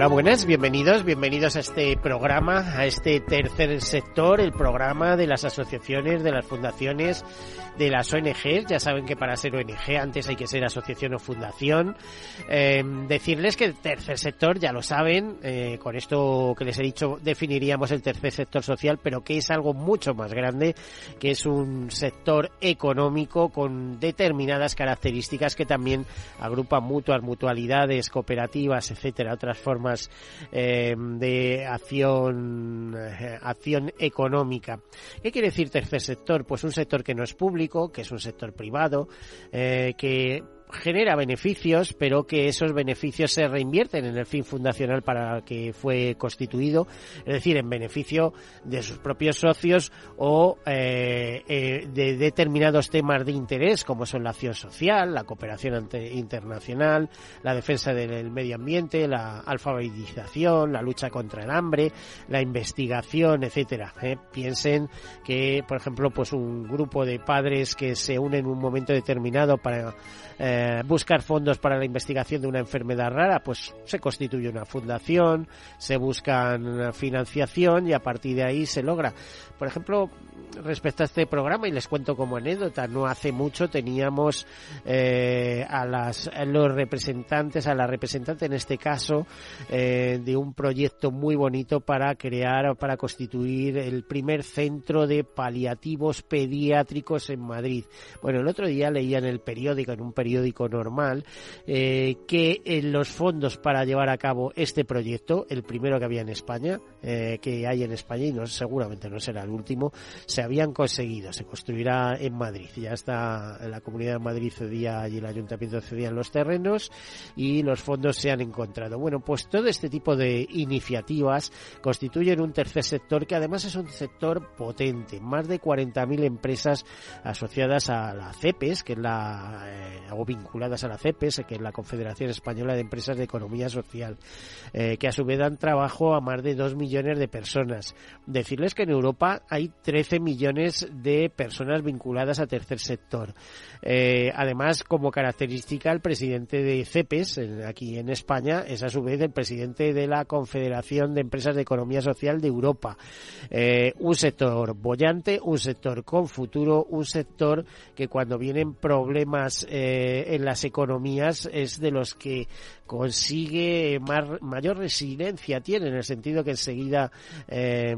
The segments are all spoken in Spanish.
Hola, buenas, bienvenidos, bienvenidos a este programa, a este tercer sector, el programa de las asociaciones, de las fundaciones, de las ONGs. Ya saben que para ser ONG antes hay que ser asociación o fundación. Eh, decirles que el tercer sector, ya lo saben, eh, con esto que les he dicho definiríamos el tercer sector social, pero que es algo mucho más grande, que es un sector económico con determinadas características que también agrupa mutuas, mutualidades, cooperativas, etcétera, otras formas eh, de acción, eh, acción económica. ¿Qué quiere decir tercer sector? Pues un sector que no es público, que es un sector privado, eh, que genera beneficios, pero que esos beneficios se reinvierten en el fin fundacional para que fue constituido, es decir, en beneficio de sus propios socios o eh, eh, de determinados temas de interés, como son la acción social, la cooperación internacional, la defensa del medio ambiente, la alfabetización, la lucha contra el hambre, la investigación, etcétera. ¿eh? Piensen que, por ejemplo, pues un grupo de padres que se unen en un momento determinado para eh, buscar fondos para la investigación de una enfermedad rara, pues se constituye una fundación, se buscan financiación y a partir de ahí se logra. Por ejemplo, respecto a este programa, y les cuento como anécdota, no hace mucho teníamos eh, a, las, los representantes, a la representante en este caso, eh, de un proyecto muy bonito para crear, para constituir el primer centro de paliativos pediátricos en Madrid. Bueno, el otro día leía en el periódico, en un periódico, normal, eh, que en los fondos para llevar a cabo este proyecto, el primero que había en España, eh, que hay en España y no, seguramente no será el último, se habían conseguido. Se construirá en Madrid. Ya está la Comunidad de Madrid cedía y el Ayuntamiento cedían los terrenos y los fondos se han encontrado. Bueno, pues todo este tipo de iniciativas constituyen un tercer sector que además es un sector potente. Más de 40.000 empresas asociadas a la CEPES, que es la eh, o vinculadas a la CEPES, que es la Confederación Española de Empresas de Economía Social, eh, que a su vez dan trabajo a más de dos millones de personas. Decirles que en Europa hay 13 millones de personas vinculadas a tercer sector. Eh, además, como característica, el presidente de CEPES, aquí en España, es a su vez el presidente de la Confederación de Empresas de Economía Social de Europa. Eh, un sector bollante, un sector con futuro, un sector que cuando vienen problemas eh, en las economías es de los que consigue mayor resiliencia tiene en el sentido que enseguida eh,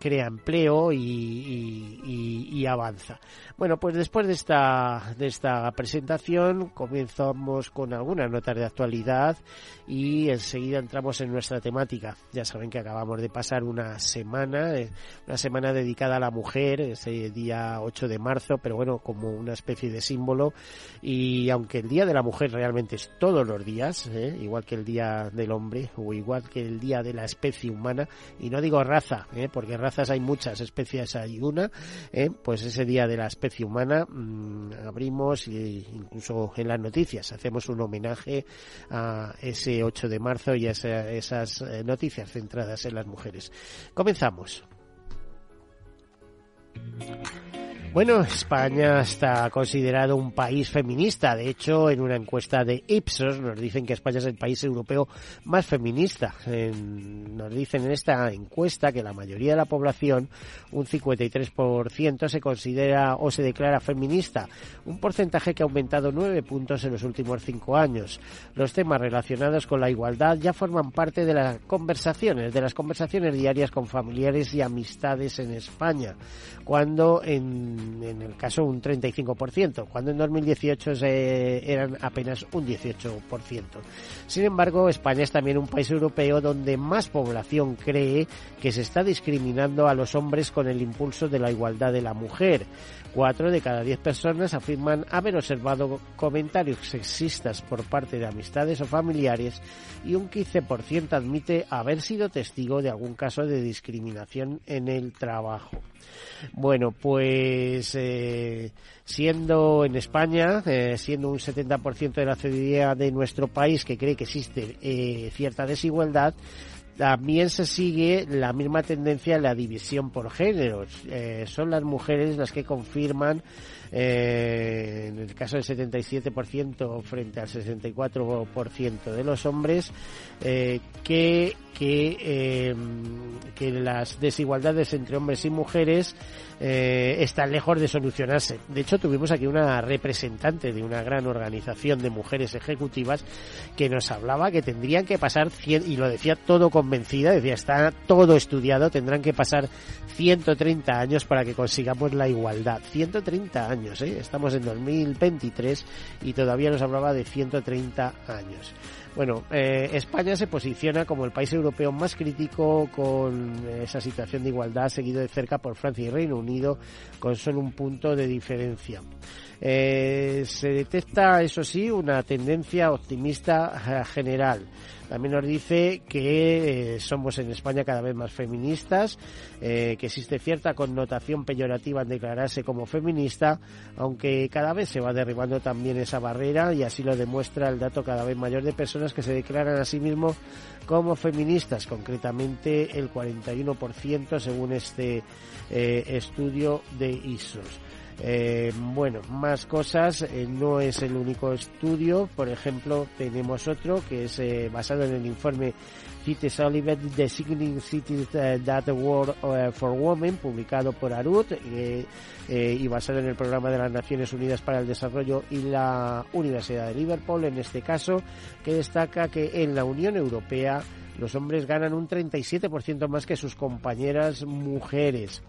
crea empleo y, avanza. Bueno, pues después de esta, de esta presentación comenzamos con algunas notas de actualidad y enseguida entramos en nuestra temática. Ya saben que acabamos de pasar una semana, eh, una semana dedicada a la mujer, ese día 8 de marzo, pero bueno, como una especie de símbolo y aunque el Día de la Mujer realmente es todos los días, eh, ¿eh? igual que el Día del Hombre o igual que el Día de la Especie Humana, y no digo raza, ¿eh? porque razas hay muchas, especies hay una, ¿eh? pues ese Día de la Especie Humana mmm, abrimos e incluso en las noticias hacemos un homenaje a ese 8 de marzo y a esa, esas noticias centradas en las mujeres. Comenzamos. Bueno, España está considerado un país feminista. De hecho, en una encuesta de Ipsos nos dicen que España es el país europeo más feminista. nos dicen en esta encuesta que la mayoría de la población, un 53%, se considera o se declara feminista. Un porcentaje que ha aumentado nueve puntos en los últimos cinco años. Los temas relacionados con la igualdad ya forman parte de las conversaciones, de las conversaciones diarias con familiares y amistades en España. Cuando en en el caso un 35%, cuando en 2018 eran apenas un 18%. Sin embargo, España es también un país europeo donde más población cree que se está discriminando a los hombres con el impulso de la igualdad de la mujer. Cuatro de cada diez personas afirman haber observado comentarios sexistas por parte de amistades o familiares y un 15% admite haber sido testigo de algún caso de discriminación en el trabajo. Bueno, pues eh, siendo en España, eh, siendo un 70% de la ciudadanía de nuestro país que cree que existe eh, cierta desigualdad, también se sigue la misma tendencia en la división por géneros. Eh, son las mujeres las que confirman, eh, en el caso del 77% frente al 64% de los hombres, eh, que, que, que las desigualdades entre hombres y mujeres eh, están lejos de solucionarse. De hecho, tuvimos aquí una representante de una gran organización de mujeres ejecutivas que nos hablaba que tendrían que pasar, y lo decía todo convencida, decía, está todo estudiado, tendrán que pasar 130 años para que consigamos la igualdad. 130 años, ¿eh? estamos en 2023 y todavía nos hablaba de 130 años. Bueno, eh, España se posiciona como el país europeo más crítico con esa situación de igualdad, seguido de cerca por Francia y Reino Unido, con solo un punto de diferencia. Eh, se detecta, eso sí, una tendencia optimista eh, general. También nos dice que eh, somos en España cada vez más feministas, que existe cierta connotación peyorativa en declararse como feminista, aunque cada vez se va derribando también esa barrera y así lo demuestra el dato cada vez mayor de personas que se declaran a sí mismos como feministas, concretamente el 41% según este estudio de ISOS. Eh, bueno, más cosas, eh, no es el único estudio, por ejemplo, tenemos otro que es eh, basado en el informe Cities Oliver Designing Cities That World for Women, publicado por ARUT y basado en el programa de las Naciones Unidas para el Desarrollo y la Universidad de Liverpool, en este caso, que destaca que en la Unión Europea los hombres ganan un 37% más que sus compañeras mujeres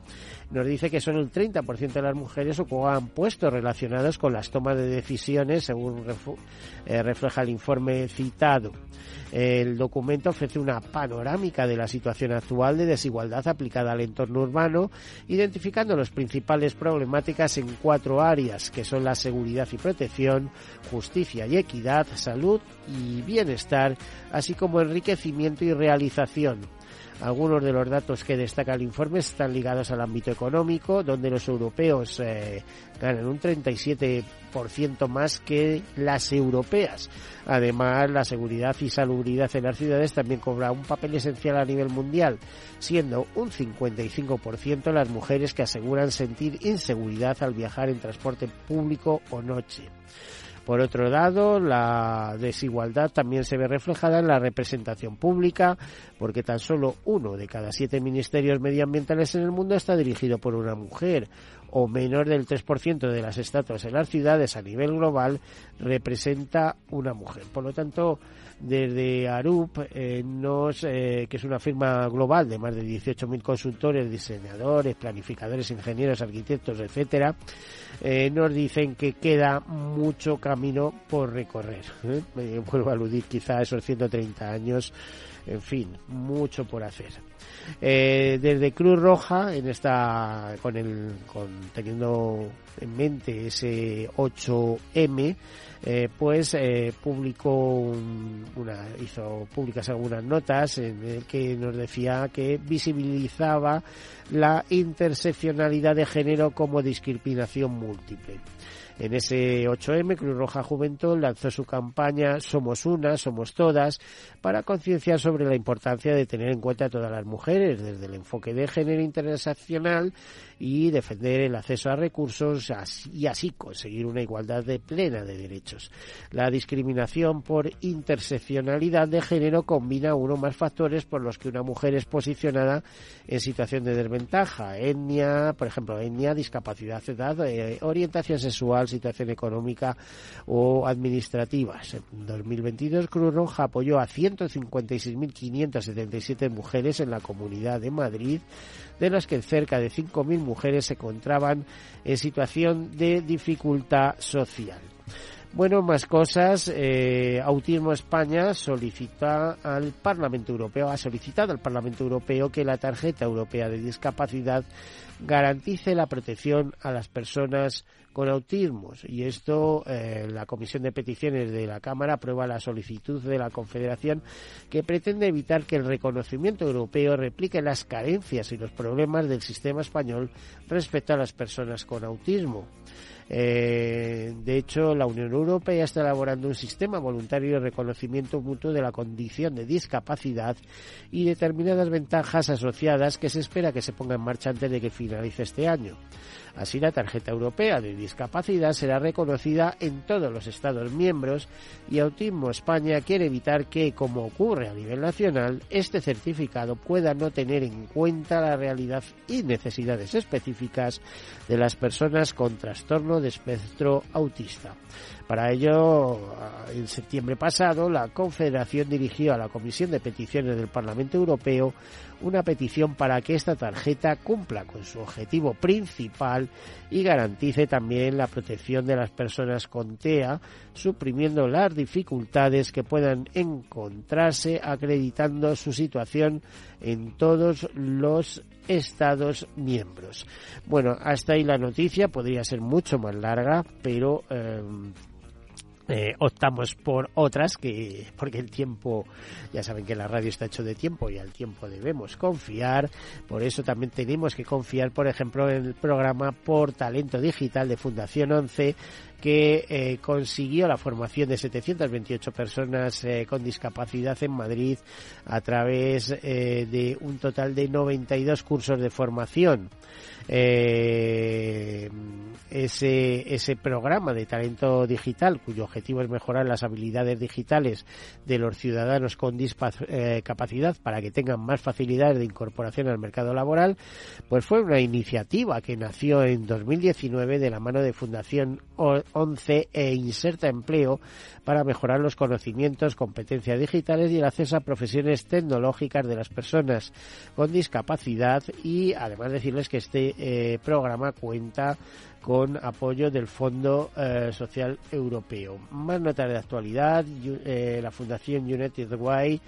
nos dice que son el 30% de las mujeres ocupan puestos relacionados con las tomas de decisiones, según eh, refleja el informe citado. El documento ofrece una panorámica de la situación actual de desigualdad aplicada al entorno urbano, identificando las principales problemáticas en cuatro áreas, que son la seguridad y protección, justicia y equidad, salud y bienestar, así como enriquecimiento y realización. Algunos de los datos que destaca el informe están ligados al ámbito económico, donde los europeos eh, ganan un 37% más que las europeas. Además, la seguridad y salubridad en las ciudades también cobra un papel esencial a nivel mundial, siendo un 55% las mujeres que aseguran sentir inseguridad al viajar en transporte público o noche. Por otro lado, la desigualdad también se ve reflejada en la representación pública, porque tan solo uno de cada siete ministerios medioambientales en el mundo está dirigido por una mujer, o menos del 3% de las estatuas en las ciudades a nivel global representa una mujer. Por lo tanto, desde ARUP, eh, nos, eh, que es una firma global de más de 18.000 consultores, diseñadores, planificadores, ingenieros, arquitectos, etcétera, eh, nos dicen que queda mucho camino por recorrer. Me vuelvo a aludir quizá a esos 130 años, en fin, mucho por hacer. desde Cruz Roja, en esta, con el, con, teniendo en mente ese 8M, eh, pues eh, publicó una, hizo públicas algunas notas en el que nos decía que visibilizaba la interseccionalidad de género como discriminación múltiple. En ese 8M, Cruz Roja Juventud lanzó su campaña Somos Una, Somos Todas, para concienciar sobre la importancia de tener en cuenta a todas las mujeres, desde el enfoque de género interseccional y defender el acceso a recursos y así conseguir una igualdad de plena de derechos. La discriminación por interseccionalidad de género combina uno más factores por los que una mujer es posicionada en situación de desventaja, etnia, por ejemplo, etnia, discapacidad, edad, eh, orientación sexual, situación económica o administrativas. En 2022 Cruz Roja apoyó a 156.577 mujeres en la Comunidad de Madrid, de las que cerca de 5.000 mujeres se encontraban en situación de dificultad social. Bueno, más cosas. Eh, Autismo España solicita al Parlamento Europeo, ha solicitado al Parlamento Europeo que la tarjeta europea de discapacidad garantice la protección a las personas con autismos. Y esto, eh, la Comisión de Peticiones de la Cámara aprueba la solicitud de la Confederación que pretende evitar que el reconocimiento europeo replique las carencias y los problemas del sistema español respecto a las personas con autismo. Eh, de hecho, la Unión Europea está elaborando un sistema voluntario de reconocimiento mutuo de la condición de discapacidad y determinadas ventajas asociadas que se espera que se ponga en marcha antes de que finalice este año. Así, la tarjeta europea de discapacidad será reconocida en todos los Estados miembros y Autismo España quiere evitar que, como ocurre a nivel nacional, este certificado pueda no tener en cuenta la realidad y necesidades específicas de las personas con trastorno de espectro autista. Para ello, en septiembre pasado, la Confederación dirigió a la Comisión de Peticiones del Parlamento Europeo una petición para que esta tarjeta cumpla con su objetivo principal y garantice también la protección de las personas con TEA, suprimiendo las dificultades que puedan encontrarse acreditando su situación en todos los Estados miembros. Bueno, hasta ahí la noticia, podría ser mucho más larga, pero eh, eh, optamos por otras que porque el tiempo ya saben que la radio está hecho de tiempo y al tiempo debemos confiar. Por eso también tenemos que confiar por ejemplo en el programa por talento digital de Fundación 11 que eh, consiguió la formación de 728 personas eh, con discapacidad en Madrid a través de un total de 92 cursos de formación. Eh, ese, ese programa de talento digital, cuyo objetivo es mejorar las habilidades digitales de los ciudadanos con discapacidad para que tengan más facilidades de incorporación al mercado laboral, pues fue una iniciativa que nació en 2019 de la mano de Fundación 11 e Inserta Empleo para mejorar los conocimientos, competencias digitales y el acceso a profesiones tecnológicas de las personas con discapacidad. Y además decirles que este eh, programa cuenta con apoyo del Fondo eh, Social Europeo. Más notas de actualidad, eh, la Fundación United Way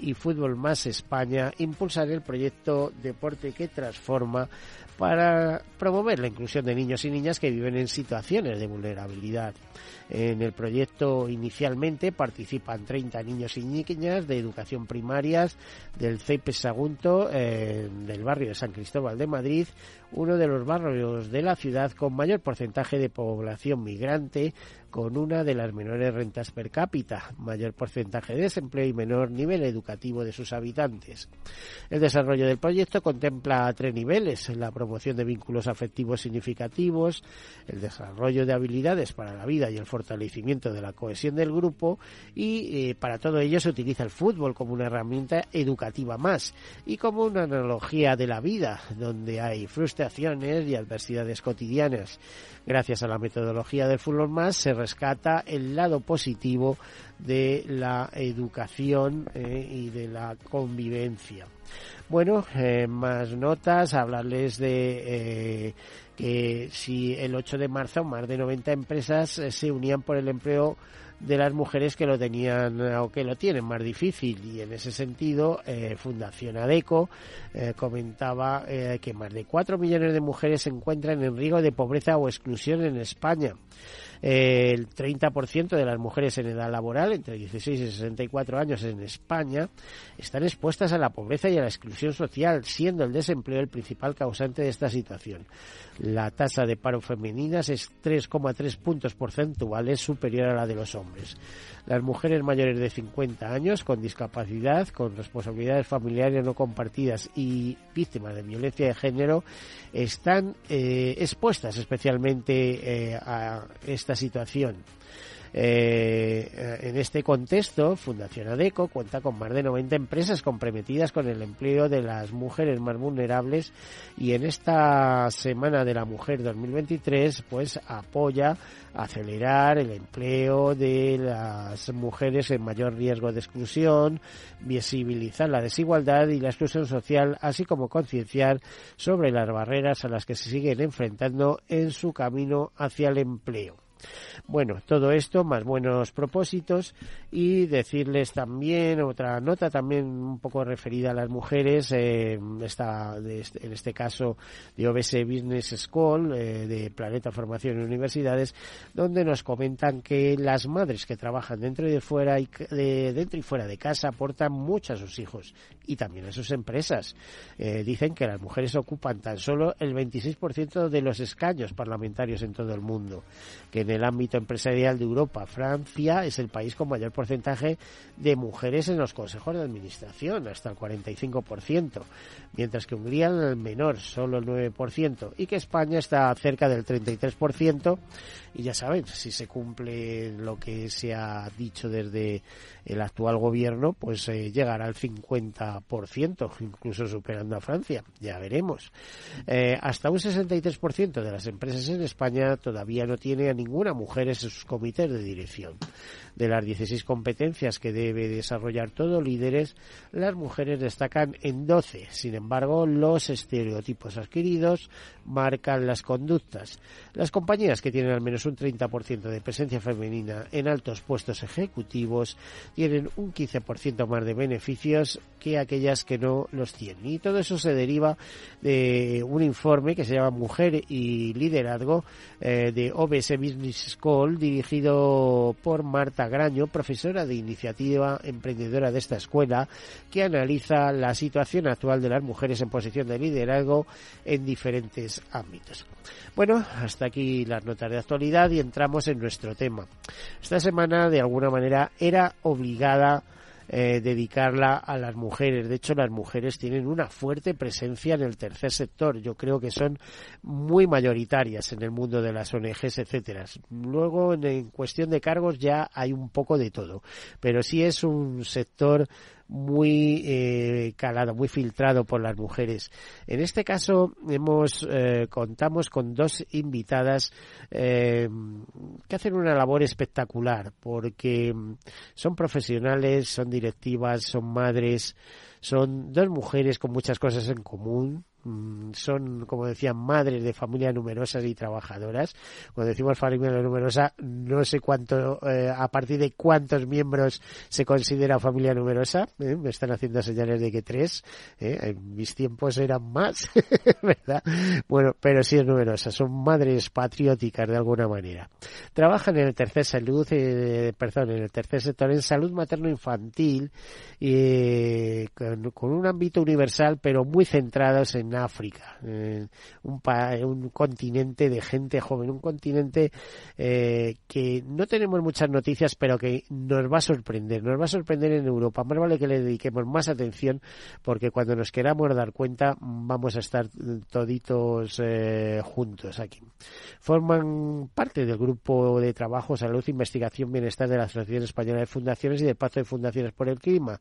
y Fútbol Más España impulsan el proyecto Deporte que Transforma para promover la inclusión de niños y niñas que viven en situaciones de vulnerabilidad. En el proyecto inicialmente participan 30 niños y niñas de educación primarias del CEIP Sagunto, eh, del barrio de San Cristóbal de Madrid, uno de los barrios de la ciudad con mayor porcentaje de población migrante, con una de las menores rentas per cápita, mayor porcentaje de desempleo y menor nivel educativo de sus habitantes. El desarrollo del proyecto contempla tres niveles, la promoción de vínculos afectivos significativos, el desarrollo de habilidades para la vida y el fortalecimiento de la cohesión del grupo y eh, para todo ello se utiliza el fútbol como una herramienta educativa más y como una analogía de la vida donde hay frustraciones y adversidades cotidianas. Gracias a la metodología del fútbol más se rescata el lado positivo de la educación eh, y de la convivencia. Bueno, eh, más notas, hablarles de eh, que si el 8 de marzo más de 90 empresas se unían por el empleo de las mujeres que lo tenían o que lo tienen más difícil y en ese sentido Fundación ADECO comentaba que más de 4 millones de mujeres se encuentran en riesgo de pobreza o exclusión en España el 30% de las mujeres en edad laboral, entre 16 y 64 años en España, están expuestas a la pobreza y a la exclusión social, siendo el desempleo el principal causante de esta situación. La tasa de paro femeninas es 3,3 puntos porcentuales superior a la de los hombres. Las mujeres mayores de 50 años con discapacidad, con responsabilidades familiares no compartidas y víctimas de violencia de género están eh, expuestas especialmente eh, a esta situación. Eh, en este contexto, Fundación ADECO cuenta con más de 90 empresas comprometidas con el empleo de las mujeres más vulnerables y en esta Semana de la Mujer 2023 pues apoya acelerar el empleo de las mujeres en mayor riesgo de exclusión, visibilizar la desigualdad y la exclusión social, así como concienciar sobre las barreras a las que se siguen enfrentando en su camino hacia el empleo. Bueno, todo esto más buenos propósitos y decirles también otra nota también un poco referida a las mujeres, eh, esta, en este caso de OBS Business School, eh, de Planeta Formación y Universidades, donde nos comentan que las madres que trabajan dentro y de fuera y de, dentro y fuera de casa aportan mucho a sus hijos y también a sus empresas. Eh, dicen que las mujeres ocupan tan solo el 26% de los escaños parlamentarios en todo el mundo, que en el ámbito empresarial de Europa, Francia es el país con mayor porcentaje de mujeres en los consejos de administración, hasta el 45%, mientras que Hungría el menor, solo el 9%, y que España está cerca del 33%, y ya saben, si se cumple lo que se ha dicho desde el actual gobierno, pues eh, llegará al 50%, incluso superando a Francia, ya veremos. Eh, hasta un 63% de las empresas en España todavía no tiene a ninguna mujer en sus comités de dirección. De las 16 competencias que debe desarrollar todo líderes, las mujeres destacan en 12. Sin embargo, los estereotipos adquiridos marcan las conductas. Las compañías que tienen al menos un 30% de presencia femenina en altos puestos ejecutivos tienen un 15% más de beneficios que aquellas que no los tienen. Y todo eso se deriva de un informe que se llama Mujer y Liderazgo eh, de OBS Business School dirigido por Marta Graño, profesora de iniciativa emprendedora de esta escuela, que analiza la situación actual de las mujeres en posición de liderazgo en diferentes ámbitos. Bueno, hasta aquí las notas de actualidad y entramos en nuestro tema. Esta semana, de alguna manera, era obligada eh, dedicarla a las mujeres. De hecho, las mujeres tienen una fuerte presencia en el tercer sector. Yo creo que son muy mayoritarias en el mundo de las ONGs, etcétera. Luego, en cuestión de cargos, ya hay un poco de todo. Pero sí es un sector muy eh, calado, muy filtrado por las mujeres. En este caso hemos eh, contamos con dos invitadas eh, que hacen una labor espectacular porque son profesionales, son directivas, son madres, son dos mujeres con muchas cosas en común, son, como decían, madres de familias numerosas y trabajadoras. Cuando decimos familia numerosa, no sé cuánto, eh, a partir de cuántos miembros se considera familia numerosa. ¿eh? Me están haciendo señales de que tres. ¿eh? En mis tiempos eran más, ¿verdad? Bueno, pero sí es numerosa. Son madres patrióticas de alguna manera. Trabajan en el tercer salud, perdón, en el tercer sector en salud materno-infantil, con, con un ámbito universal, pero muy centrados en África, eh, un, un, continente de gente joven, un continente eh, que no tenemos muchas noticias, pero que nos va a sorprender, nos va a sorprender en Europa. Más vale que le dediquemos más atención, porque cuando nos queramos dar cuenta vamos a estar toditos eh, juntos aquí. Forman parte del grupo de trabajo Salud, Investigación, Bienestar de la Asociación Española de Fundaciones y del Pacto de Fundaciones por el Clima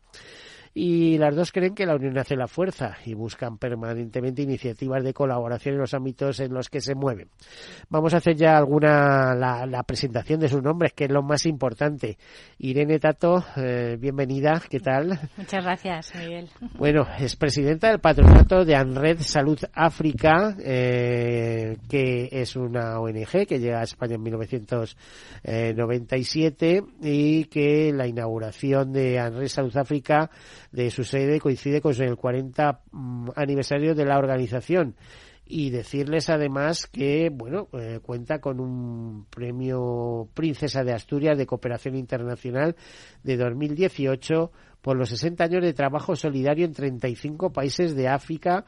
y las dos creen que la unión hace la fuerza y buscan permanentemente iniciativas de colaboración en los ámbitos en los que se mueven. Vamos a hacer ya alguna la, presentación de sus nombres, que es lo más importante. Irene Tato, eh, bienvenida, ¿qué tal? Muchas gracias, Miguel. Bueno, es presidenta del patronato de ANRED Salud África, eh, que es una ONG que llega a España en 1997 y que la inauguración de ANRED Salud África de su sede coincide con el 40 mm, aniversario de la organización y decirles además que bueno eh, cuenta con un premio Princesa de Asturias de Cooperación Internacional de 2018 por los 60 años de trabajo solidario en 35 países de África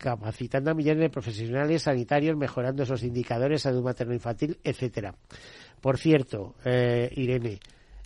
capacitando a millones de profesionales sanitarios, mejorando esos indicadores, salud materno-infantil, etcétera. Por cierto, eh, Irene,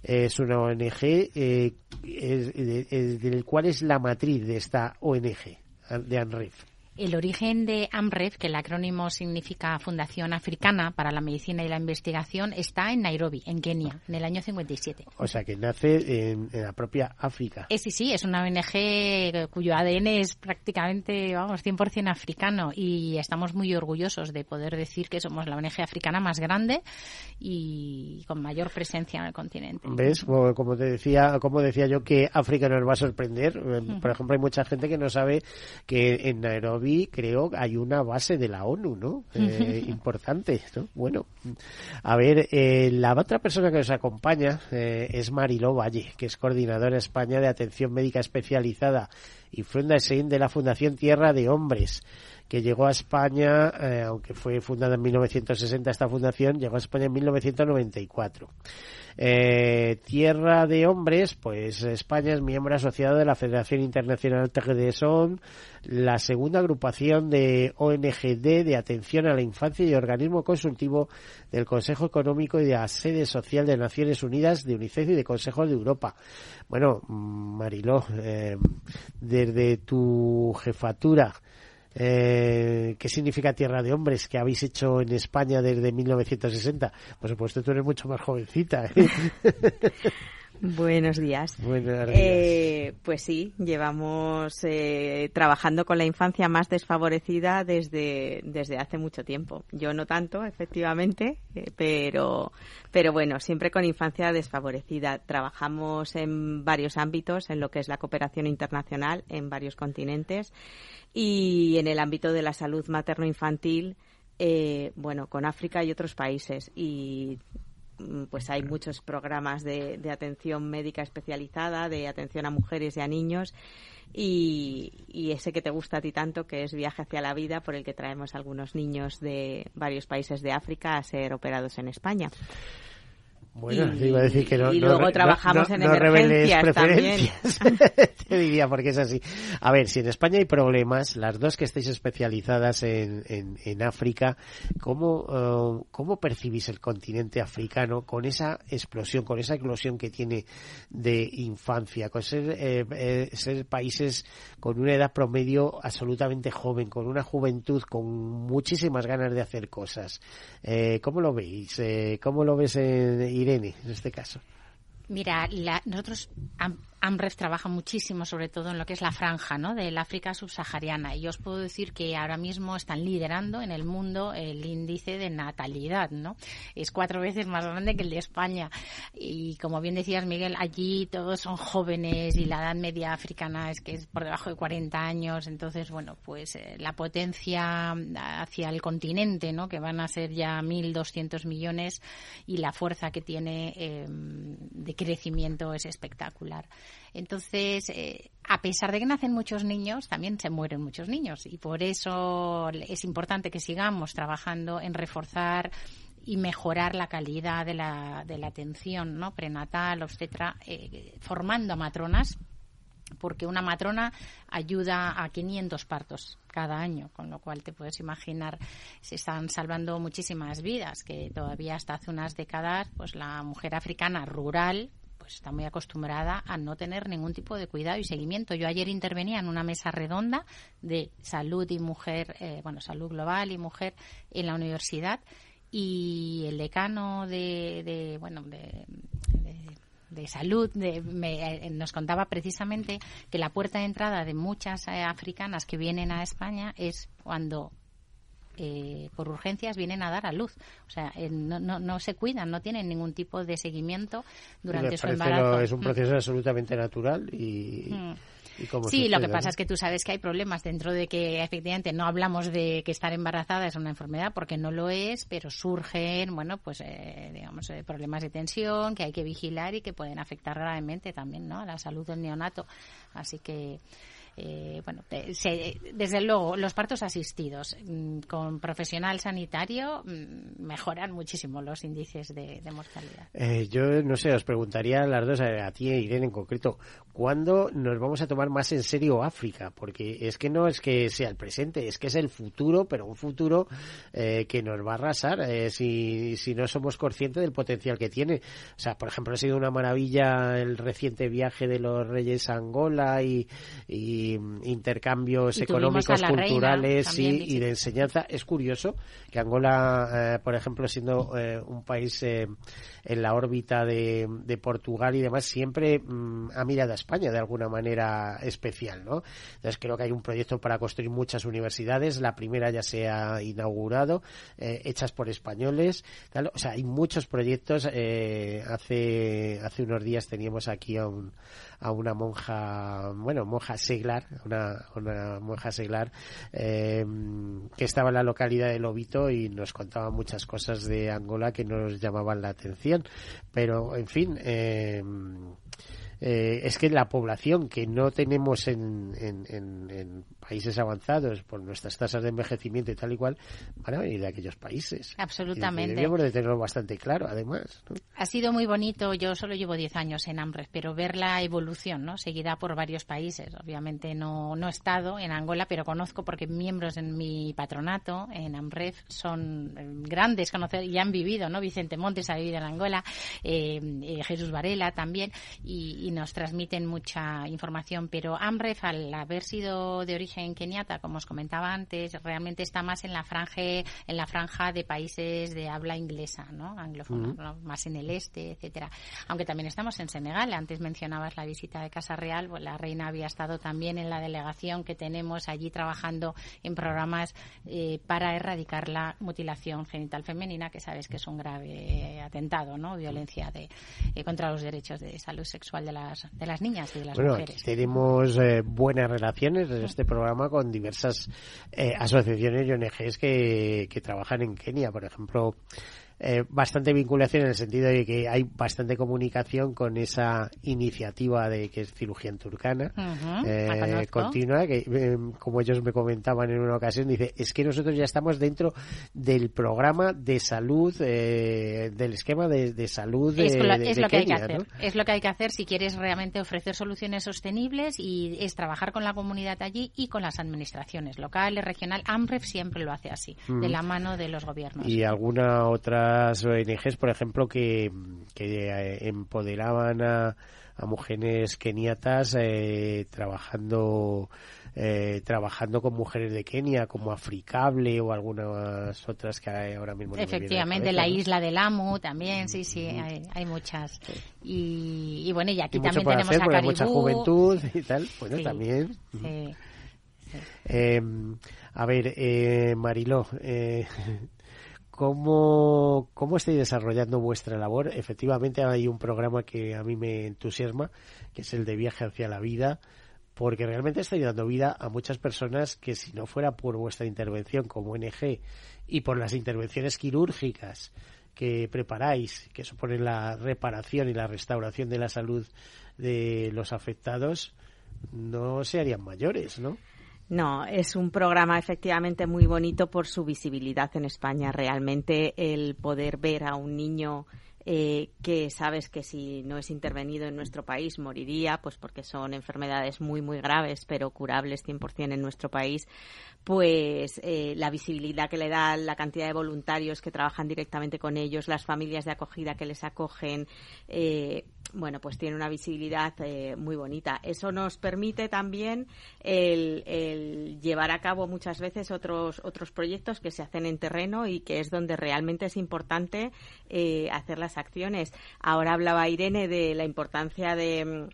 es una ONG eh, del cual es la matriz de esta ONG, de ANREF. El origen de AMREF, que el acrónimo significa Fundación Africana para la Medicina y la Investigación, está en Nairobi, en Kenia, en el año 57. O sea, que nace en, la propia África. Eh, sí, sí, es una ONG cuyo ADN es prácticamente, vamos, 100% africano y estamos muy orgullosos de poder decir que somos la ONG africana más grande y con mayor presencia en el continente. ¿Ves? Como te decía, como decía yo que África nos va a sorprender. Por ejemplo, hay mucha gente que no sabe que en Nairobi creo hay una base de la ONU, ¿no? Eh, importante, ¿no? Bueno, a ver, eh, la otra persona que nos acompaña eh, es Mariló Valle, que es coordinadora España de Atención Médica Especializada y funda de la Fundación Tierra de Hombres que llegó a España, aunque fue fundada en 1960 esta fundación, llegó a España en 1994. Eh, Tierra de Hombres, pues España es miembro asociado de la Federación Internacional TGD la segunda agrupación de ONGD de atención a la infancia y organismo consultivo del Consejo Económico y de la sede social de Naciones Unidas, de UNICEF y de Consejo de Europa. Bueno, Mariló, eh, desde tu jefatura, eh, ¿Qué significa Tierra de Hombres que habéis hecho en España desde 1960? Por supuesto, tú eres mucho más jovencita. ¿eh? Buenos días. Buenos días. Eh, pues sí, llevamos eh, trabajando con la infancia más desfavorecida desde, desde hace mucho tiempo. Yo no tanto, efectivamente, eh, pero, pero bueno, siempre con infancia desfavorecida. Trabajamos en varios ámbitos, en lo que es la cooperación internacional en varios continentes y en el ámbito de la salud materno-infantil. bueno, con África y otros países. Y pues hay muchos programas de, atención médica especializada, de atención a mujeres y a niños, y, y, ese que te gusta a ti tanto, que es Viaje hacia la Vida, por el que traemos algunos niños de varios países de África a ser operados en España. Bueno, y, iba a decir que no. Y luego trabajamos en emergencias también. Te diría, porque es así. A ver, si en España hay problemas, las dos que estáis especializadas en, en, en África, ¿cómo, eh, ¿cómo percibís el continente africano con esa explosión, con esa eclosión que tiene de infancia, con ser, eh, eh, ser países con una edad promedio absolutamente joven, con una juventud con muchísimas ganas de hacer cosas? ¿Cómo lo veis? ¿Cómo lo ves en Irene, en este caso? Mira, nosotros AMREF trabaja muchísimo, sobre todo en lo que es la franja ¿no? del África subsahariana. Y yo os puedo decir que ahora mismo están liderando en el mundo el índice de natalidad. ¿no? Es cuatro veces más grande que el de España. Y como bien decías, Miguel, allí todos son jóvenes y la edad media africana es que es por debajo de 40 años. Entonces, bueno, pues eh, la potencia hacia el continente, ¿no? que van a ser ya 1.200 millones, y la fuerza que tiene eh, de crecimiento es espectacular. Entonces, eh, a pesar de que nacen muchos niños, también se mueren muchos niños y por eso es importante que sigamos trabajando en reforzar y mejorar la calidad de la, de la atención ¿no? prenatal, obstetra, eh, formando a matronas porque una matrona ayuda a 500 partos cada año, con lo cual te puedes imaginar se están salvando muchísimas vidas, que todavía hasta hace unas décadas pues la mujer africana rural pues está muy acostumbrada a no tener ningún tipo de cuidado y seguimiento. Yo ayer intervenía en una mesa redonda de salud y mujer, eh, bueno, salud global y mujer en la universidad y el decano de, bueno, de, salud eh, nos contaba precisamente que la puerta de entrada de muchas eh, africanas que vienen a España es cuando eh, por urgencias vienen a dar a luz. O sea, eh, no, no, no, se cuidan, no tienen ningún tipo de seguimiento durante su embarazo. es un mm. proceso absolutamente natural y... Mm. sí, lo que pasa es que tú sabes que hay problemas dentro de que efectivamente no hablamos de que estar embarazada es una enfermedad porque no lo es, pero surgen, bueno, pues eh, digamos problemas de tensión que hay que vigilar y que pueden afectar gravemente también, ¿no? A la salud del neonato. Así que eh, bueno, desde luego, los partos asistidos mm, con profesional sanitario mm, mejoran muchísimo los índices de, mortalidad. Eh, yo no sé, os preguntaría a las dos, a ti e Irene en concreto, ¿cuándo nos vamos a tomar más en serio África? Porque es que no es que sea el presente, es que es el futuro, pero un futuro eh, que nos va a arrasar si, si no somos conscientes del potencial que tiene. O sea, por ejemplo, ha sido una maravilla el reciente viaje de los reyes a Angola y hay intercambios económicos, culturales y, de enseñanza. Es curioso que Angola, por ejemplo, siendo un país en la órbita de, Portugal y demás, siempre mm, ha mirado a España de alguna manera especial, ¿no? Entonces creo que hay un proyecto para construir muchas universidades. La primera ya se ha inaugurado, hechas por españoles. O sea, hay muchos proyectos. hace hace unos días teníamos aquí a, un, a una monja, bueno, monja seglar, una, una monja seglar eh, que estaba en la localidad de Lobito y nos contaba muchas cosas de Angola que nos llamaban la atención. Pero, en fin, eh, eh, es que la población que no tenemos en, en, países avanzados por nuestras tasas de envejecimiento y tal y cual van a venir de aquellos países. Absolutamente. debemos de tenerlo bastante claro, además. Ha sido muy bonito. Yo solo llevo 10 años en AMREF, pero ver la evolución, ¿no? Seguida por varios países. Obviamente no, no he estado en Angola, pero conozco porque miembros en mi patronato, en AMREF, son eh, grandes conocedores y han vivido, ¿no? Vicente Montes ha vivido en Angola, eh, Jesús Varela también, y, y nos transmiten mucha información. Pero AMREF, al haber sido de origen keniata, como os comentaba antes, realmente está más en la franja, en la franja de países de habla inglesa, ¿no? Anglófono, más en el este, etcétera. Aunque también estamos en Senegal. Antes mencionabas la visita de Casa Real. Pues la reina había estado también en la delegación que tenemos allí trabajando en programas eh, para erradicar la mutilación genital femenina, que sabes que es un grave atentado, ¿no? Violencia de, eh, contra los derechos de salud sexual de las, de las niñas y de las bueno, mujeres. Tenemos eh, buenas relaciones en este programa con diversas eh, asociaciones y ONGs que, que trabajan en Kenia. Por ejemplo, eh, bastante vinculación en el sentido de que hay bastante comunicación con esa iniciativa de que es cirugía en turcana eh, continua que eh, como ellos me comentaban en una ocasión dice es que nosotros ya estamos dentro del programa de salud del esquema de, salud de, es, lo, que hay que hacer es lo que hay que hacer si quieres realmente ofrecer soluciones sostenibles y es trabajar con la comunidad allí y con las administraciones locales regional AMREF siempre lo hace así de la mano de los gobiernos. Y alguna otra ONGs, por ejemplo, que, que empoderaban a, a mujeres keniatas eh, trabajando eh, trabajando con mujeres de Kenia como Africable o algunas otras que hay ahora mismo efectivamente la, isla del Amu también sí sí hay, hay muchas. Y, bueno y aquí también tenemos a Caribú. mucha juventud y tal bueno también. eh, a ver eh, Mariló eh, ¿Cómo, ¿Cómo estáis desarrollando vuestra labor? Efectivamente hay un programa que a mí me entusiasma, que es el de viaje hacia la vida, porque realmente estáis dando vida a muchas personas que si no fuera por vuestra intervención como ONG y por las intervenciones quirúrgicas que preparáis, que suponen la reparación y la restauración de la salud de los afectados, no se harían mayores, ¿no? No, es un programa efectivamente muy bonito por su visibilidad en España. Realmente el poder ver a un niño eh, que sabes que si no es intervenido en nuestro país moriría, pues porque son enfermedades muy, muy graves, pero curables 100% en nuestro país, pues eh, la visibilidad que le da la cantidad de voluntarios que trabajan directamente con ellos, las familias de acogida que les acogen, eh, bueno, pues tiene una visibilidad eh, muy bonita. Eso nos permite también el, llevar a cabo muchas veces otros otros proyectos que se hacen en terreno y que es donde realmente es importante hacer las acciones. Ahora hablaba Irene de la importancia de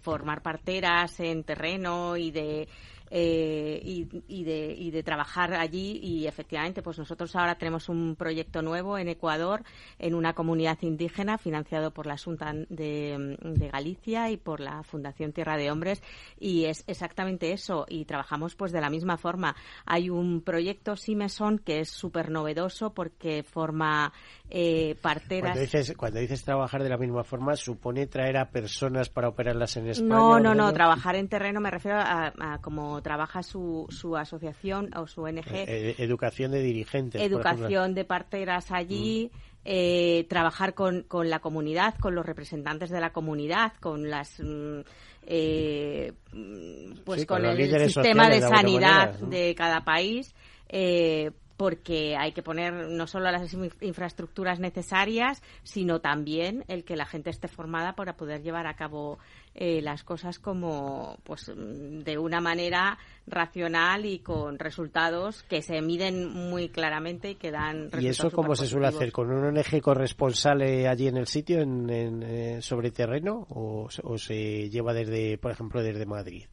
formar parteras en terreno y de eh, y, de, y de trabajar allí. Y efectivamente pues nosotros ahora tenemos un proyecto nuevo en Ecuador en una comunidad indígena financiado por la Junta de, Galicia y por la Fundación Tierra de Hombres. Y es exactamente eso. Y trabajamos pues de la misma forma. Hay un proyecto Simeson que es súper novedoso porque forma eh, parteras cuando dices, cuando dices trabajar de la misma forma supone traer a personas para operarlas en España no no. No trabajar en terreno me refiero a, a como trabaja su, su asociación o su ONG. Eh, eh, educación de dirigentes. Educación de parteras allí. Mm. Eh, trabajar con, con, la comunidad, con los representantes de la comunidad, con las mm, pues con, el sistema de, sanidad de cada país porque hay que poner no solo las infraestructuras necesarias, sino también el que la gente esté formada para poder llevar a cabo eh, las cosas como pues de una manera racional y con resultados que se miden muy claramente y que dan ¿Y eso cómo se suele hacer? ¿Con un ONG corresponsal allí en el sitio, en, eh, sobre terreno, o, o se lleva desde, por ejemplo, desde Madrid?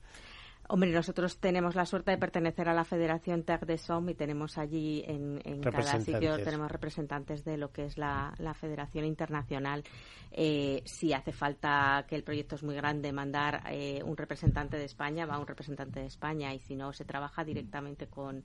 Hombre, nosotros tenemos la suerte de pertenecer a la Federación Terre de Somme y tenemos allí en, cada sitio tenemos representantes de lo que es la, Federación Internacional. Eh, si hace falta que el proyecto es muy grande, mandar eh, un representante de España, va un representante de España y si no, se trabaja directamente con,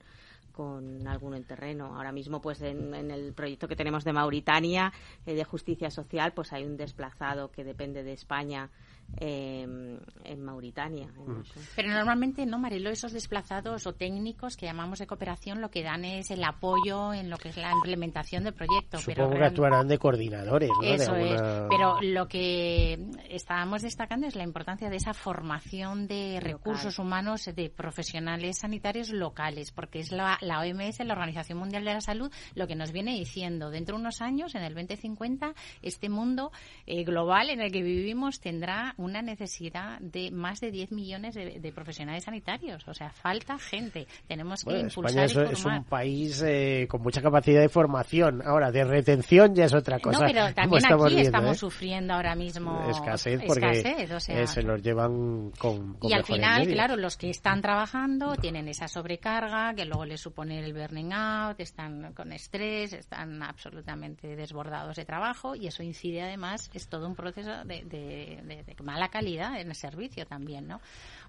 con alguno en terreno. Ahora mismo, pues en, el proyecto que tenemos de Mauritania, eh, de justicia social, pues hay un desplazado que depende de España Em, en Mauritania. Mm. Pero normalmente, ¿no, Marilo? Esos desplazados o técnicos que llamamos de cooperación lo que dan es el apoyo en lo que es la implementación del proyecto. Supongo que actuarán de coordinadores, ¿no? Eso es. Pero lo que estábamos destacando es la importancia de esa formación de recursos humanos de profesionales sanitarios locales, porque es la, la OMS, la Organización Mundial de la Salud, lo que nos viene diciendo. Dentro de unos años, en el 2050, este mundo eh, global en el que vivimos tendrá una necesidad de más de 10 millones de, profesionales sanitarios. O sea, falta gente. Tenemos que impulsar España es, un país eh, con mucha capacidad de formación. Ahora, de retención ya es otra cosa. No, pero también aquí estamos ¿eh? sufriendo ahora mismo escasez porque eh, se los llevan con, Y al final, claro, los que están trabajando tienen esa sobrecarga que luego les supone el burning out, están con estrés, están absolutamente desbordados de trabajo y eso incide además, es todo un proceso de, de, de, de mala calidad en el servicio también, ¿no?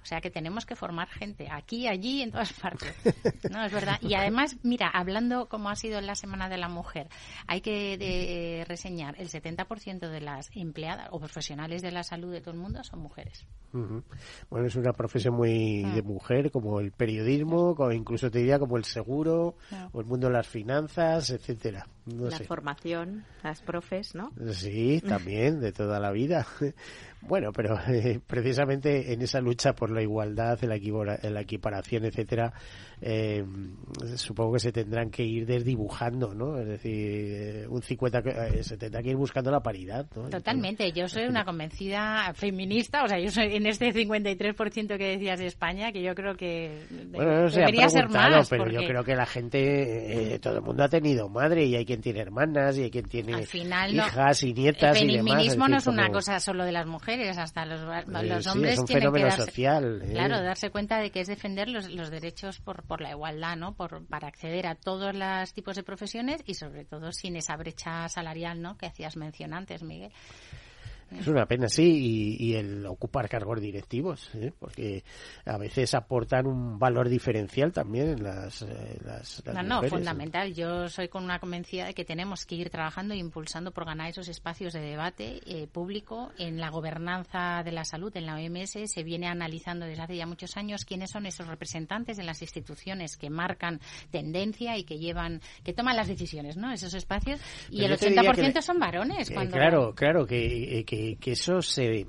O sea que tenemos que formar gente aquí, allí, en todas partes. No, es verdad. Y además, mira, hablando como ha sido la Semana de la Mujer, hay que reseñar, el 70% de las empleadas o profesionales de la salud de todo el mundo son mujeres. Bueno, es una profesión muy mm. de mujer, como el periodismo, como incluso te diría como el seguro, o el mundo de las finanzas, etcétera. La formación, las profes, ¿no? Sí, también, de toda la vida. Bueno, pero eh, precisamente en esa lucha por la igualdad, la, equiparación, etcétera, eh, supongo que se tendrán que ir desdibujando, ¿no? Es decir, eh, un 50 se tendrá que ir buscando la paridad, ¿no? Totalmente. Yo soy una convencida feminista, o sea, yo soy en este 53% que decías de España, que yo creo que debería ser más. Pero yo creo que la gente, todo el mundo ha tenido madre y hay quien tiene hermanas y hay quien tiene hijas y nietas y demás. El feminismo no es una cosa solo de las mujeres hasta los, los hombres tienen que darse, social, ¿eh? claro, darse cuenta de que es defender los, los derechos por, por la igualdad, ¿no? Por, para acceder a todos los tipos de profesiones y sobre todo sin esa brecha salarial, ¿no? Que hacías mención antes, Miguel. Es una pena, sí, y, el ocupar cargos directivos, ¿eh? porque a veces aportan un valor diferencial también en las, eh, las, No, no, fundamental. Yo soy con una convencida de que tenemos que ir trabajando e impulsando por ganar esos espacios de debate eh, público en la gobernanza de la salud. En la OMS se viene analizando desde hace ya muchos años quiénes son esos representantes de las instituciones que marcan tendencia y que llevan, que toman las decisiones, ¿no? Esos espacios. Y el 80% son varones. cuando claro, claro, que, que que, eso se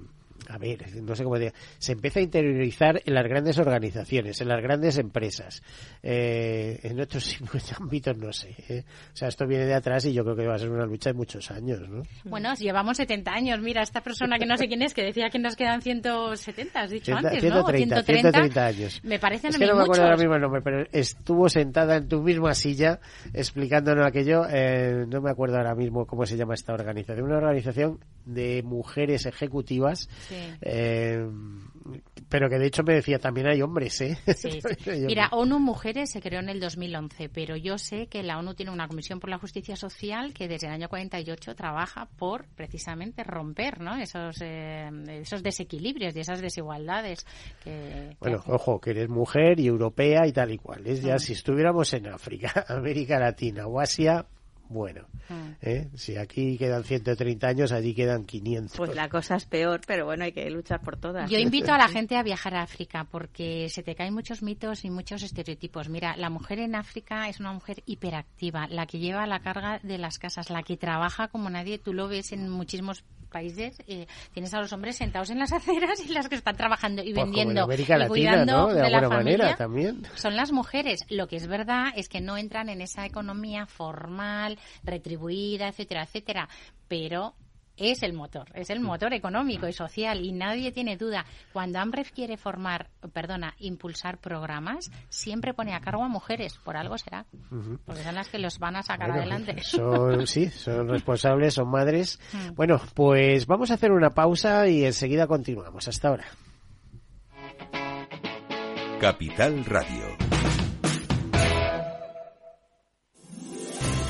a ver, no sé cómo decir, se empieza a interiorizar en las grandes organizaciones, en las grandes empresas. Eh, en otros ámbitos no sé. ¿eh? O sea, esto viene de atrás y yo creo que va a ser una lucha de muchos años, ¿no? Bueno, llevamos 70 años. Mira, esta persona que no sé quién es, que decía que nos quedan 170, has dicho antes, ¿no? 130, 130 años. Me parecen es que no me acuerdo ahora mismo el nombre, pero estuvo sentada en tu misma silla explicándonos aquello. Eh, no me acuerdo ahora mismo cómo se llama esta organización. Una organización de mujeres ejecutivas eh, pero que de hecho me decía también hay hombres, ¿eh? Mira, ONU Mujeres se creó en el 2011, pero yo sé que la ONU tiene una comisión por la justicia social que desde el año 48 trabaja por precisamente romper, ¿no? Esos eh, esos desequilibrios y esas desigualdades. Que, bueno, ojo, que eres mujer y europea y tal y cual. Es ya si estuviéramos en África, América Latina o Asia, Bueno, mm. ¿eh? si aquí quedan 130 años, allí quedan 500. Pues la cosa es peor, pero bueno, hay que luchar por todas. Yo invito a la gente a viajar a África porque se te caen muchos mitos y muchos estereotipos. Mira, la mujer en África es una mujer hiperactiva, la que lleva la carga de las casas, la que trabaja como nadie. Tú lo ves en muchísimos países eh, tienes a los hombres sentados en las aceras y las que están trabajando y pues vendiendo y cuidando de, la familia también. son las mujeres. Lo que es verdad es que no entran en esa economía formal, retribuida, etcétera, etcétera. Pero es el motor, es el motor económico y social y nadie tiene duda. Cuando AMREF quiere formar, perdona, impulsar programas, siempre pone a cargo a mujeres, por algo será, porque son las que los van a sacar adelante. Son, sí, son responsables, son madres. Mm. Bueno, pues vamos a hacer una pausa y enseguida continuamos. Hasta ahora. Capital Radio.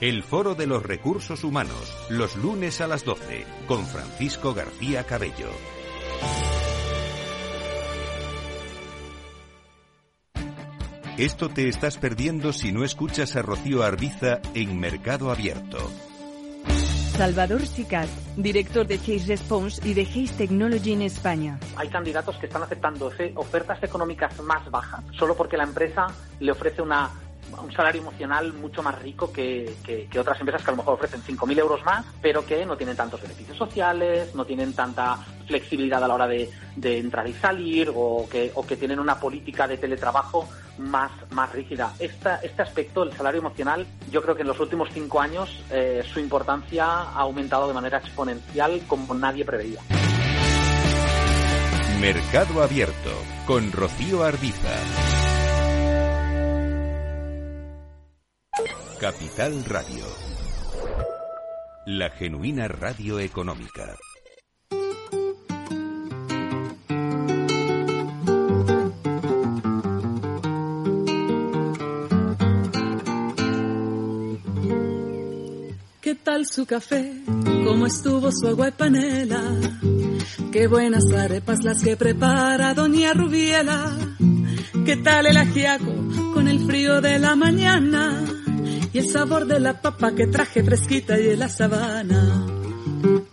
El Foro de los Recursos Humanos, los lunes a las 12, con Francisco García Cabello. Esto te estás perdiendo si no escuchas a Rocío Arbiza en Mercado Abierto. Salvador Sicat, director de Chase Response y de Chase Technology en España. Hay candidatos que están aceptando ofertas económicas más bajas solo porque la empresa le ofrece una un salario emocional mucho más rico que, otras empresas que a lo mejor ofrecen 5.000 euros más, pero que no tienen tantos beneficios sociales, no tienen tanta flexibilidad a la hora de, entrar y salir o que, o que tienen una política de teletrabajo más, más rígida. Esta, este aspecto, el salario emocional, yo creo que en los últimos cinco años eh, su importancia ha aumentado de manera exponencial como nadie preveía. Mercado Abierto con Rocío Arbiza. Capital Radio. La genuina radio económica. ¿Qué tal su café? ¿Cómo estuvo su agua y panela? Qué buenas arepas las que prepara Doña Rubiela. ¿Qué tal el ajiaco con el frío de la mañana? Y el sabor de la papa que traje fresquita y de la sabana.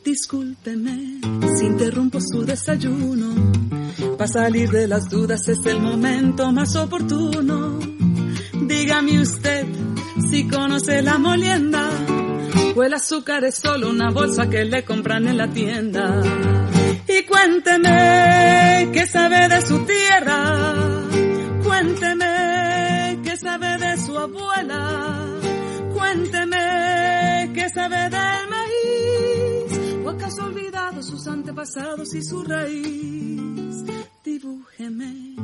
Discúlpeme si interrumpo su desayuno. Para salir de las dudas es el momento más oportuno. Dígame usted si conoce la molienda o el azúcar es solo una bolsa que le compran en la tienda. Y cuénteme qué sabe de su tierra. Cuénteme qué sabe de su abuela Sabe del maíz, o acaso olvidado sus antepasados y su raíz. Dibújeme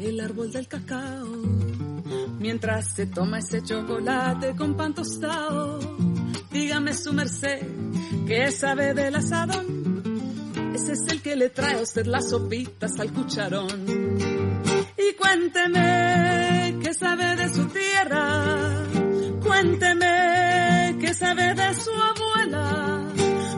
el árbol del cacao, mientras se toma ese chocolate con pan tostado. Dígame su merced, ¿qué sabe del asadón? Ese es el que le trae a usted las sopitas al cucharón. Y cuénteme qué sabe de su tierra Cuénteme qué sabe de su abuela.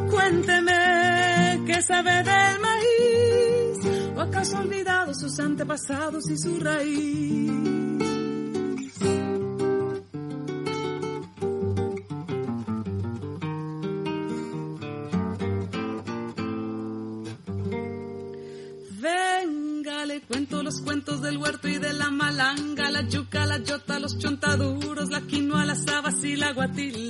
Cuénteme qué sabe del maíz. ¿O acaso ha olvidado sus antepasados y su raíz? Cuento los cuentos del huerto y de la malanga, la yuca, la yota, los chontaduros, la quinoa, las habas y la guatila.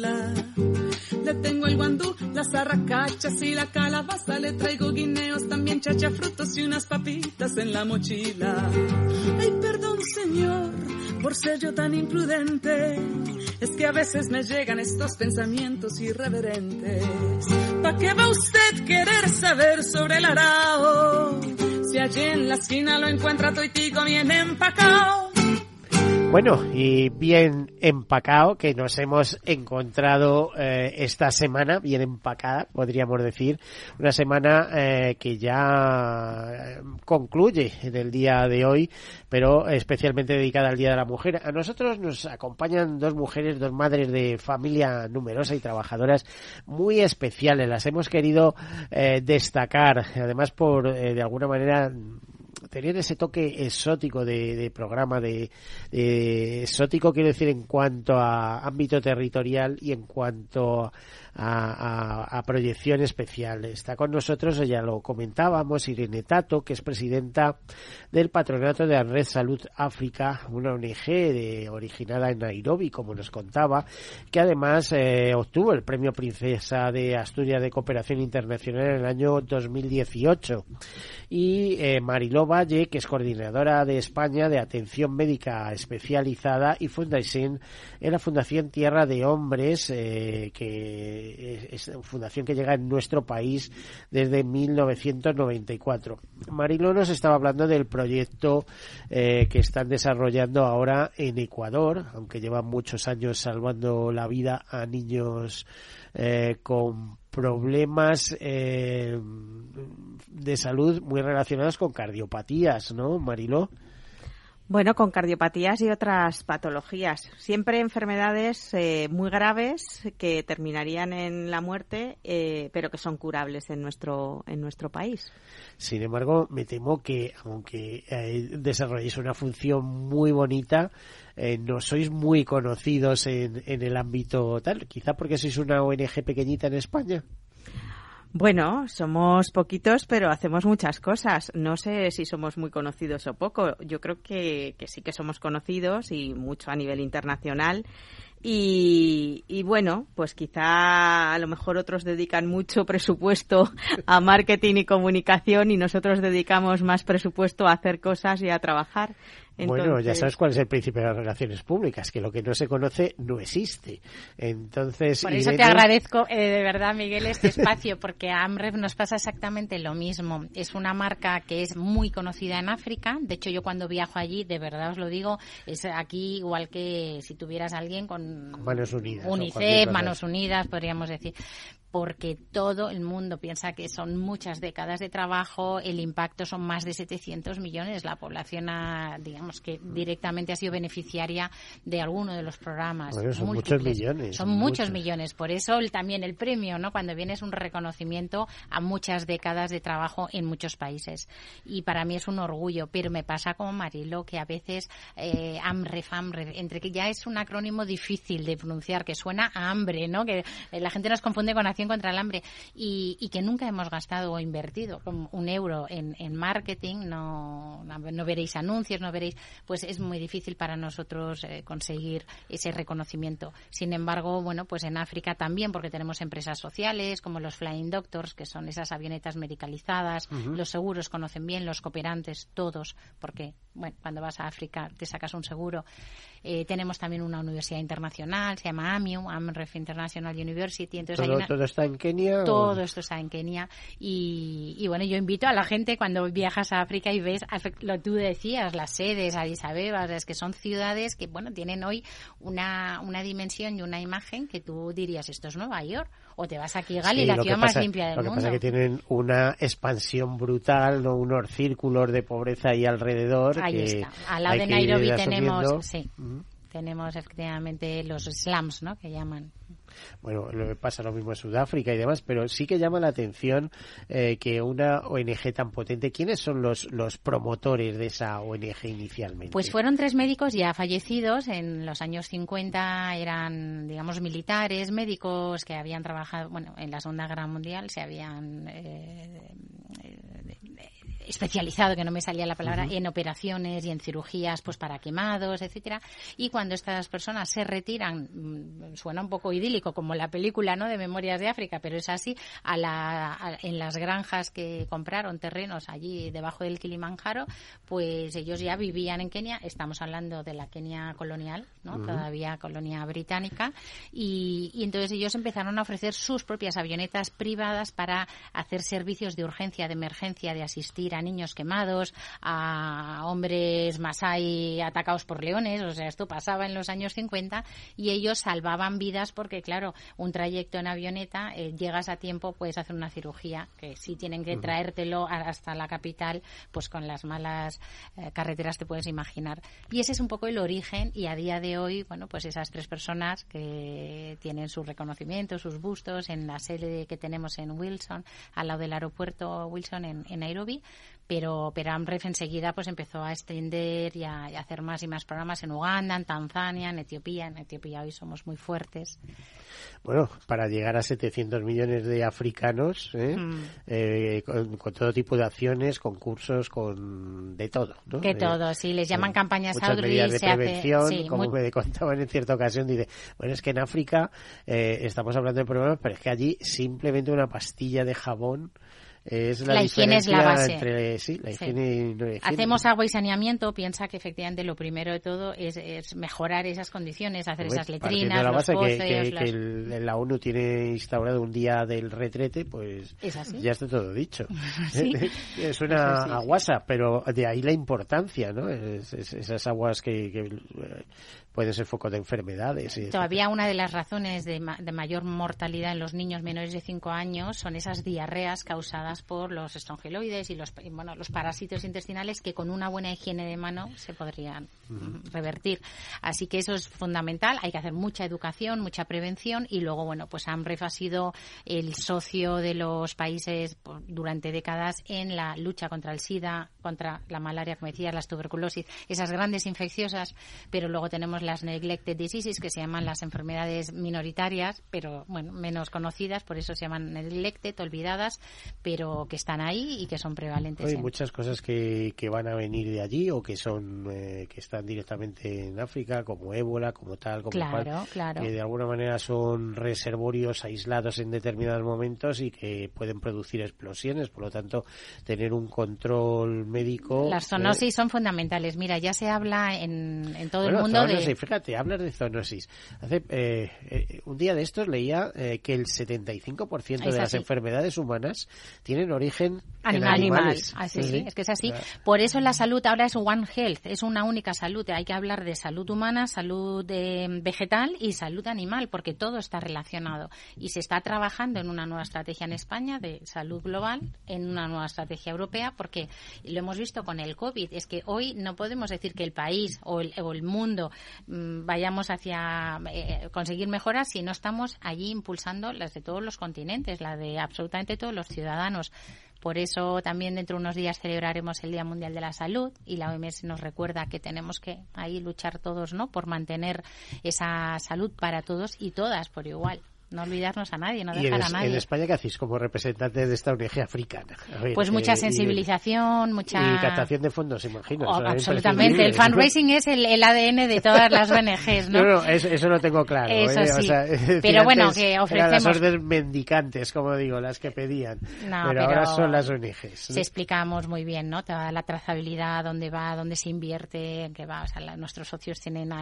Las arracachas y la calabaza. Le traigo guineos, también chacha, frutos y unas papitas en la mochila. Ay, perdón, señor, por ser yo tan imprudente. Es que a veces me llegan estos pensamientos irreverentes. ¿Pa' qué va usted querer saber sobre el arao? Si allí en la esquina lo encuentra toitico bien empacado. Bueno, y bien empacado que nos hemos encontrado eh, esta semana, bien empacada, podríamos decir, una semana eh, que ya eh, concluye en el día de hoy, pero especialmente dedicada al Día de la Mujer. A nosotros nos acompañan dos mujeres, dos madres de familia numerosa y trabajadoras muy especiales. Las hemos querido destacar, además por, de alguna manera, tener ese toque exótico de, programa, de, exótico quiero decir en cuanto a ámbito territorial y en cuanto a, proyección especial. Está con nosotros, ya lo comentábamos, Irene Tato, que es presidenta del Patronato de la Red Salud África, una ONG de, originada en Nairobi, como nos contaba, que además eh, obtuvo el Premio Princesa de Asturias de Cooperación Internacional en el año 2018. Y eh, Mariló Que es coordinadora de España de Atención Médica Especializada y fundación en la Fundación Tierra de Hombres, eh, que es fundación que llega en nuestro país desde 1994. Marilo nos estaba hablando del proyecto eh, que están desarrollando ahora en Ecuador, aunque llevan muchos años salvando la vida a niños eh, con problemas eh, de salud muy relacionados con cardiopatías, ¿no, Marilo? Bueno, con cardiopatías y otras patologías. Siempre enfermedades eh, muy graves que terminarían en la muerte, eh, pero que son curables en nuestro, en nuestro país. Sin embargo, me temo que, aunque eh, desarrolléis una función muy bonita, no sois muy conocidos en, en el ámbito tal. Quizá porque sois una ONG pequeñita en España. Bueno, somos poquitos, pero hacemos muchas cosas. No sé si somos muy conocidos o poco. Yo creo que, que sí que somos conocidos y mucho a nivel internacional. Y, y, bueno, pues quizá a lo mejor otros dedican mucho presupuesto a marketing y comunicación y nosotros dedicamos más presupuesto a hacer cosas y a trabajar bueno, ya sabes cuál es el principio de las relaciones públicas, que lo que no se conoce no existe. Entonces, por eso te agradezco eh, de verdad, Miguel, este espacio, porque a AMREF nos pasa exactamente lo mismo. Es una marca que es muy conocida en África. De hecho, yo cuando viajo allí, de verdad os lo digo, es aquí igual que si tuvieras alguien con, manos unidas, UNICEF, manos unidas, podríamos decir porque todo el mundo piensa que son muchas décadas de trabajo, el impacto son más de 700 millones, la población, digamos que directamente ha sido beneficiaria de alguno de los programas. son muchos millones. Son muchos, millones, por eso también el premio, ¿no? Cuando viene es un reconocimiento a muchas décadas de trabajo en muchos países. Y para mí es un orgullo, pero me pasa como Marilo que a veces eh, AMREF, AMREF, entre que ya es un acrónimo difícil de pronunciar, que suena a hambre, ¿no? Que la gente nos confunde con contra el hambre y, que nunca hemos gastado o invertido un euro en, marketing, no, no, veréis anuncios, no veréis, pues es muy difícil para nosotros eh, conseguir ese reconocimiento. Sin embargo, bueno, pues en África también, porque tenemos empresas sociales como los Flying Doctors, que son esas avionetas medicalizadas, los seguros conocen bien, los cooperantes, todos, porque bueno, cuando vas a África te sacas un seguro. Eh, tenemos también una universidad internacional, se llama AMIU, AMREF International University. Entonces ¿Todo, está en Kenia? Todo esto está en Kenia. Y, bueno, yo invito a la gente cuando viajas a África y ves lo tú decías, las sedes, Addis Abeba, es que son ciudades que, bueno, tienen hoy una, una dimensión y una imagen que tú dirías, esto es Nueva York o te vas aquí a Gali, la ciudad más limpia del mundo. Lo que pasa es que tienen una expansión brutal, ¿no? unos círculos de pobreza ahí alrededor. Ahí está. Al lado de Nairobi tenemos, sí, tenemos efectivamente los slums, ¿no? Que llaman. Bueno, pasa lo mismo en Sudáfrica y demás, pero sí que llama la atención eh, que una ONG tan potente, ¿quiénes son los, los promotores de esa ONG inicialmente? Pues fueron tres médicos ya fallecidos en los años 50, eran, digamos, militares, médicos que habían trabajado, bueno, en la Segunda Guerra Mundial se habían eh, especializado, que no me salía la palabra, en operaciones y en cirugías pues para quemados, etcétera. Y cuando estas personas se retiran, mm, suena un poco idílico como la película, ¿no? de Memorias de África, pero es así, a la, en las granjas que compraron terrenos allí debajo del Kilimanjaro, pues ellos ya vivían en Kenia, estamos hablando de la Kenia colonial, ¿no? Todavía colonia británica y, y entonces ellos empezaron a ofrecer sus propias avionetas privadas para hacer servicios de urgencia, de emergencia, de asistir a a niños quemados, a hombres masai atacados por leones, o sea, esto pasaba en los años 50 y ellos salvaban vidas porque, claro, un trayecto en avioneta, eh, llegas a tiempo, puedes hacer una cirugía, que si tienen que traértelo hasta la capital, pues con las malas eh, carreteras te puedes imaginar. Y ese es un poco el origen y a día de hoy, bueno, pues esas tres personas que tienen su reconocimiento, sus bustos en la sede que tenemos en Wilson, al lado del aeropuerto Wilson en, en Nairobi, pero, pero AMREF enseguida pues empezó a extender y a, hacer más y más programas en Uganda, en Tanzania, en Etiopía. En Etiopía hoy somos muy fuertes. Bueno, para llegar a 700 millones de africanos, ¿eh? Mm. Eh, con, todo tipo de acciones, concursos, con de todo. ¿no? De todo, sí, les llaman campañas muchas medidas de prevención, como me contaban en cierta ocasión, dice, bueno, es que en África eh, estamos hablando de problemas, pero es que allí simplemente una pastilla de jabón es la, higiene es la base. Entre, sí, la higiene y Hacemos agua y saneamiento, piensa que efectivamente lo primero de todo es, mejorar esas condiciones, hacer esas letrinas, la base que, la ONU tiene instaurado un día del retrete, pues ya está todo dicho. Suena a WhatsApp, pero de ahí la importancia, ¿no? esas aguas que, que puede ser foco de enfermedades. Todavía una de las razones de, mayor mortalidad en los niños menores de 5 años son esas diarreas causadas por los estrongeloides y los, bueno, los parásitos intestinales que con una buena higiene de mano se podrían revertir. Así que eso es fundamental. Hay que hacer mucha educación, mucha prevención y luego, bueno, pues AMREF ha sido el socio de los países durante décadas en la lucha contra el SIDA, contra la malaria, como decía, las tuberculosis, esas grandes infecciosas, pero luego tenemos las neglected diseases, que se llaman las enfermedades minoritarias, pero bueno, menos conocidas, por eso se llaman neglected, olvidadas, pero que están ahí y que son prevalentes. Hay muchas cosas que, que van a venir de allí o que son eh, que están directamente en África, como ébola, como tal, como claro, claro. que de alguna manera son reservorios aislados en determinados momentos y que pueden producir explosiones, por lo tanto, tener un control médico. Las zoonosis son fundamentales. Mira, ya se habla en, en todo el mundo de fíjate, hablas de zoonosis. Hace, eh, eh, un día de estos leía eh, que el 75% de las enfermedades humanas tienen origen Animal, animales. Así, sí, es que es así. Por eso la salud ahora es One Health, es una única salud. Hay que hablar de salud humana, salud vegetal y salud animal, porque todo está relacionado. Y se está trabajando en una nueva estrategia en España de salud global, en una nueva estrategia europea, porque lo hemos visto con el COVID. Es que hoy no podemos decir que el país o el, o el mundo Mm, vayamos hacia eh, conseguir mejoras si no estamos allí impulsando las de todos los continentes, la de absolutamente todos los ciudadanos. Por eso también dentro de unos días celebraremos el Día Mundial de la Salud y la OMS nos recuerda que tenemos que ahí luchar todos, ¿no? Por mantener esa salud para todos y todas por igual no olvidarnos a nadie, no dejar a nadie. ¿En España qué hacéis como representante de esta ONG africana? pues mucha eh, sensibilización, mucha... Y captación de fondos, imagino. Oh, absolutamente. El fundraising es el, ADN de todas las ONGs, ¿no? no, eso, lo tengo claro. Eso ¿eh? sí. pero bueno, que ofrecemos... las órdenes mendicantes, como digo, las que pedían. pero, ahora son las ONGs. Se explicamos muy bien, ¿no? Toda la trazabilidad, dónde va, dónde se invierte, en qué va. O sea, nuestros socios tienen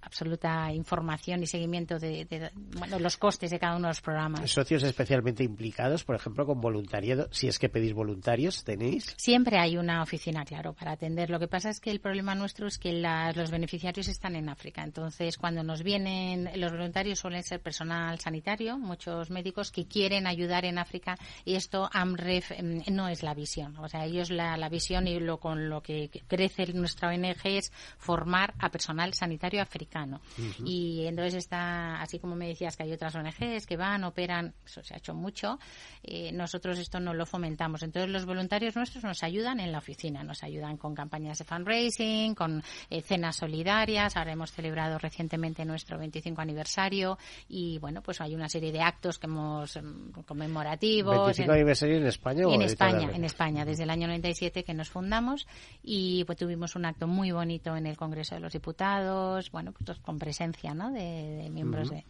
absoluta información y seguimiento de, de bueno, los costes de cada uno de los programas. ¿Socios especialmente implicados, por ejemplo, con voluntariado? Si es que pedís voluntarios, ¿tenéis? Siempre hay una oficina, claro, para atender. Lo que pasa es que el problema nuestro es que los beneficiarios están en África. Entonces, cuando nos vienen, los voluntarios suelen ser personal sanitario, muchos médicos que quieren ayudar en África y esto AMREF em, no es la visión. O sea, ellos la, la visión y lo con lo que crece nuestra ONG es formar a personal sanitario africano. Y entonces está, así como me decías que hay otras ONG que van, operan, eso se ha hecho mucho, eh, nosotros esto no lo fomentamos. Entonces los voluntarios nuestros nos ayudan en la oficina, nos ayudan con campañas de fundraising, con eh, cenas solidarias, ahora hemos celebrado recientemente nuestro 25 aniversario y bueno, pues hay una serie de actos que hemos em, conmemorativos. ¿25 aniversario en España? en España, en España, desde el año 97 que nos fundamos y pues tuvimos un acto muy bonito en el Congreso de los Diputados, bueno, pues con presencia ¿no? de, miembros de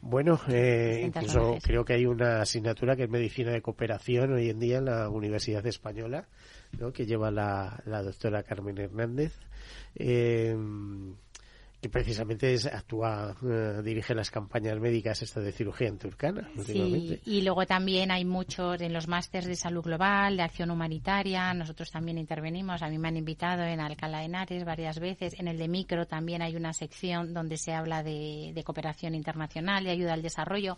bueno, eh, incluso creo que hay una asignatura que es Medicina de Cooperación hoy en día en la Universidad Española, ¿no? que lleva la, doctora Carmen Hernández. Eh, que precisamente es, actúa, eh, dirige las campañas médicas esta de cirugía en Turcana. Sí, y luego también hay muchos en los másters de salud global, de acción humanitaria, nosotros también intervenimos, a mí me han invitado en Alcalá de Henares varias veces, en el de micro también hay una sección donde se habla de, cooperación internacional, de ayuda al desarrollo.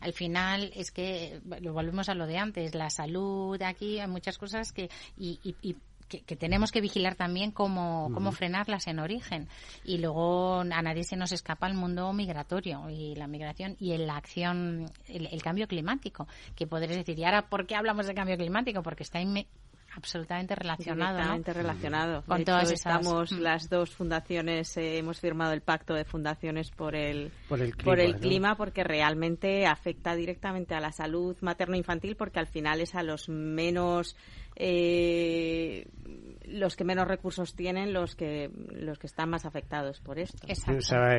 Al final es que lo volvemos a lo de antes, la salud aquí, hay muchas cosas que y, y que, tenemos que vigilar también cómo, cómo frenarlas en origen. Y luego a nadie se nos escapa el mundo migratorio y la migración y la acción, el, cambio climático, que podréis decir, ¿y ahora por qué hablamos de cambio climático? Porque está absolutamente relacionado. relacionado. Con todas Estamos mm. las dos fundaciones, eh, hemos firmado el pacto de fundaciones por el, por el, clima, por el clima, porque realmente afecta directamente a la salud materno-infantil, porque al final es a los menos eh, los que menos recursos tienen los que los que están más afectados por esto.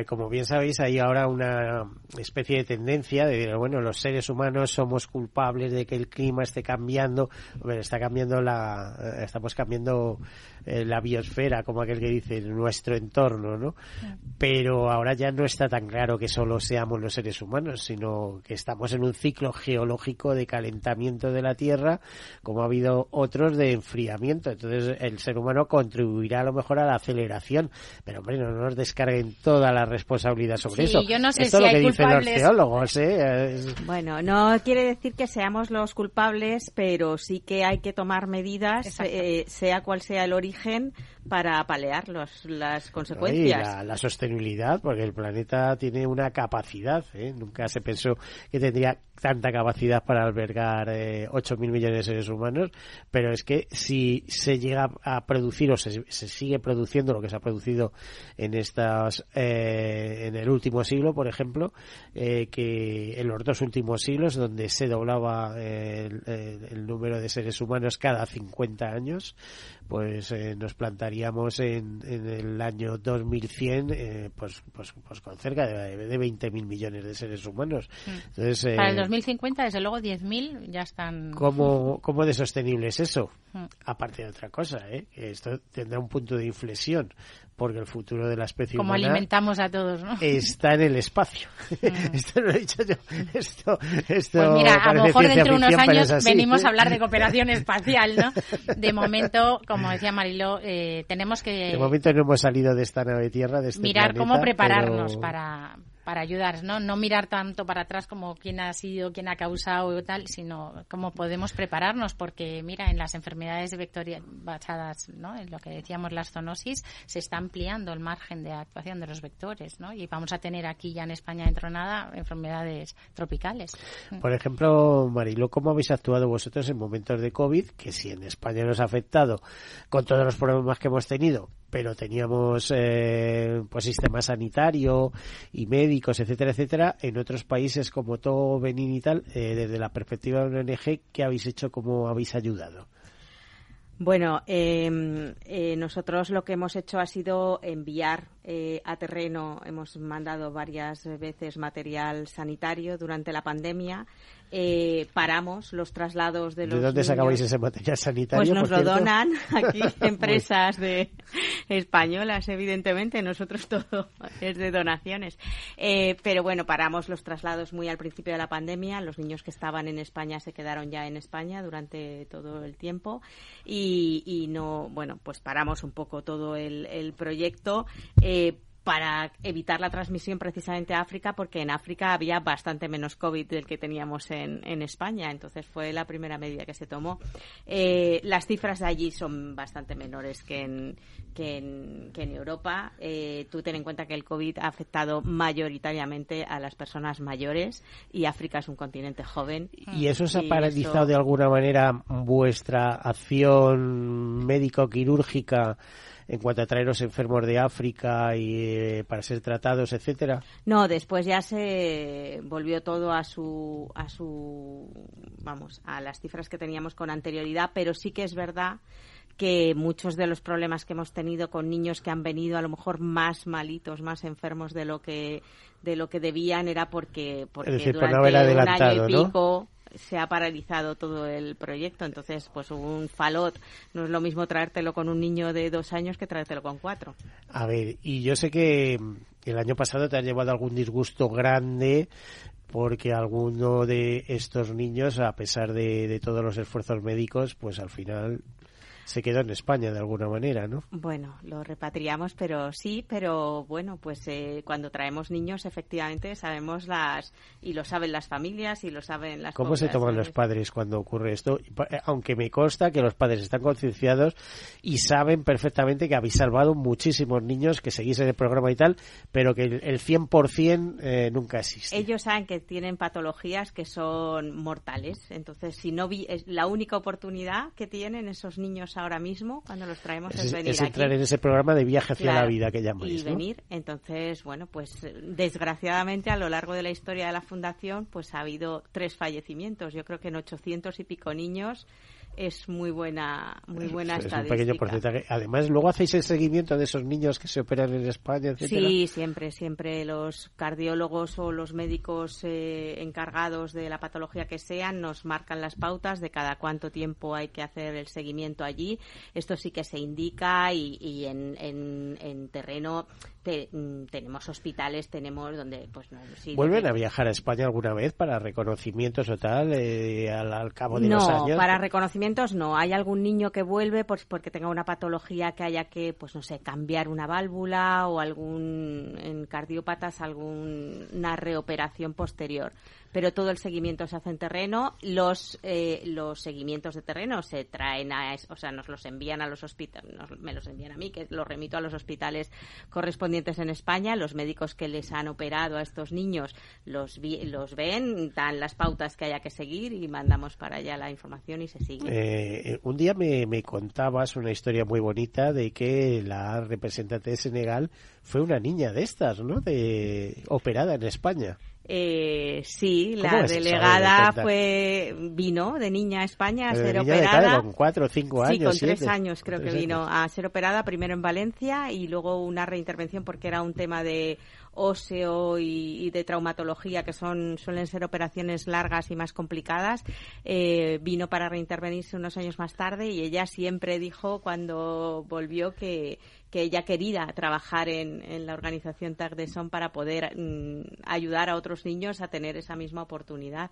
como bien sabéis, hay ahora una especie de tendencia de decir, bueno, los seres humanos somos culpables de que el clima esté cambiando, bueno, está cambiando la, eh, estamos cambiando eh, la biosfera, como aquel que dice, nuestro entorno, ¿no? Pero ahora ya no está tan claro que solo seamos los seres humanos, sino que estamos en un ciclo geológico de calentamiento de la Tierra, como ha habido otros de enfriamiento. Entonces, el ser humano contribuirá a lo mejor a la aceleración. Pero, hombre, no nos descarguen toda la responsabilidad sobre eso. Yo no sé Esto si es lo que dicen los geólogos, ¿eh? Bueno, no quiere decir que seamos los culpables, pero sí que hay que tomar medidas, eh, sea cual sea el origen, para palear los, las consecuencias. la, sostenibilidad, porque el planeta tiene una capacidad. ¿eh? Nunca se pensó que tendría tanta capacidad para albergar eh, 8.000 millones de seres humanos, pero es que si se llega a producir o se, sigue produciendo lo que se ha producido en estas eh, en el último siglo, por ejemplo, eh, que en los dos últimos siglos, donde se doblaba el, el, número de seres humanos cada 50 años, pues eh, nos plantaríamos en, en, el año 2100 eh, pues, pues, pues con cerca de, de 20.000 millones de seres humanos. Mm. Entonces, Para el 2050, eh, desde luego, 10.000 ya están. ¿cómo, ¿Cómo de sostenible es eso? Mm. Aparte de otra cosa, ¿eh? esto tendrá un punto de inflexión porque el futuro de la especie Como alimentamos a todos, ¿no? Está en el espacio. Mm. esto lo he dicho yo. Esto, esto pues mira, a lo mejor dentro de unos años venimos a hablar de cooperación espacial, ¿no? De momento, como decía Marilo, eh, tenemos que... De momento no hemos salido de esta nave Tierra, de este Mirar cómo prepararnos para, para ayudar, ¿no? No mirar tanto para atrás como quién ha sido, quién ha causado y tal, sino cómo podemos prepararnos, porque mira, en las enfermedades de vectoria basadas, ¿no? En lo que decíamos las zoonosis, se está ampliando el margen de actuación de los vectores, ¿no? Y vamos a tener aquí ya en España dentro de nada enfermedades tropicales. Por ejemplo, Marilo, ¿cómo habéis actuado vosotros en momentos de COVID, que si en España nos ha afectado con todos los problemas que hemos tenido, pero teníamos eh, pues sistema sanitario y médicos, etcétera, etcétera. En otros países como todo Benín y tal, eh, desde la perspectiva de una ONG, ¿qué habéis hecho? ¿Cómo habéis ayudado? Bueno, em, eh, nosotros lo que hemos hecho ha sido enviar eh, a terreno, hemos mandado varias veces material sanitario durante la pandemia eh, paramos los traslados de los ¿De dónde sacabais ese material sanitario? Pues nos lo donan aquí empresas de españolas, evidentemente. Nosotros todo es de donaciones. Eh, pero bueno, paramos los traslados muy al principio de la pandemia. Los niños que estaban en España se quedaron ya en España durante todo el tiempo y, y no, bueno, pues paramos un poco todo el, el proyecto. Eh, eh, para evitar la transmisión precisamente a África, porque en África había bastante menos COVID del que teníamos en, en España. Entonces fue la primera medida que se tomó. Eh, las cifras de allí son bastante menores que en, que en, que en Europa. Eh, tú ten en cuenta que el COVID ha afectado mayoritariamente a las personas mayores y África es un continente joven. ¿Y eso se ha paralizado de alguna manera vuestra acción médico-quirúrgica? en cuanto a traer los enfermos de África y eh, para ser tratados, etcétera? No, después ya se volvió todo a su a su vamos, a las cifras que teníamos con anterioridad, pero sí que es verdad que muchos de los problemas que hemos tenido con niños que han venido a lo mejor más malitos, más enfermos de lo que de lo que debían era porque porque durante un año y pico se ha paralizado todo el proyecto. Entonces, pues un falot no es lo mismo traértelo con un niño de dos años que traértelo con cuatro. A ver, y yo sé que el año pasado te has llevado algún disgusto grande porque alguno de estos niños, a pesar de, de todos los esfuerzos médicos, pues al final se quedó en España de alguna manera, ¿no? Bueno, lo repatriamos, pero sí, pero bueno, pues eh, cuando traemos niños, efectivamente, sabemos las, y lo saben las familias y lo saben las ¿Cómo se toman los padres cuando ocurre esto? Eh, aunque me consta que los padres están concienciados y saben perfectamente que habéis salvado muchísimos niños que seguís en el programa y tal, pero que el, 100% eh, nunca existe. Ellos saben que tienen patologías que son mortales, entonces si no vi, es la única oportunidad que tienen esos niños ahora mismo cuando los traemos es, venir es entrar en ese programa de viaje hacia la vida que llamáis, y venir. Entonces bueno pues desgraciadamente a lo largo de la historia de la fundación pues ha habido tres fallecimientos. Yo creo que en 800 y pico niños es muy buena muy buena es un pequeño porcentaje. Además, luego hacéis el seguimiento de esos niños que se operan en España, etcétera. Sí, siempre, siempre los cardiólogos o los médicos eh, encargados de la patología que sean nos marcan las pautas de cada cuánto tiempo hay que hacer el seguimiento allí. Esto sí que se indica y, en, en, terreno mm, tenemos hospitales, tenemos donde pues no, ¿Vuelven a viajar a España alguna vez para reconocimientos o tal eh, al, cabo de los años? No, para reconocimientos no. Hay algún niño que vuelve pues porque tenga una patología que haya que, pues no sé, cambiar una válvula o algún, en cardiópatas, alguna reoperación posterior pero todo el seguimiento se hace en terreno. Los, eh, los seguimientos de terreno se traen a, o sea, nos los envían a los hospitales, me los envían a mí, que los remito a los hospitales correspondientes en España. Los médicos que les han operado a estos niños los, los ven, dan las pautas que haya que seguir y mandamos para allá la información y se sigue. Eh, un día me, me contabas una historia muy bonita de que la representante de Senegal fue una niña de estas, ¿no? De, operada en España. Eh, sí, la delegada fue vino de niña a España a ser operada. con cuatro o cinco años. Sí, con tres años creo que vino a ser operada, primero en Valencia y luego una reintervención porque era un tema de óseo y, de traumatología, que son suelen ser operaciones largas y más complicadas, eh, vino para reintervenirse unos años más tarde y ella siempre dijo cuando volvió que, que ella quería trabajar en, la organización Tag de Son para poder mm, ayudar a otros niños a tener esa misma oportunidad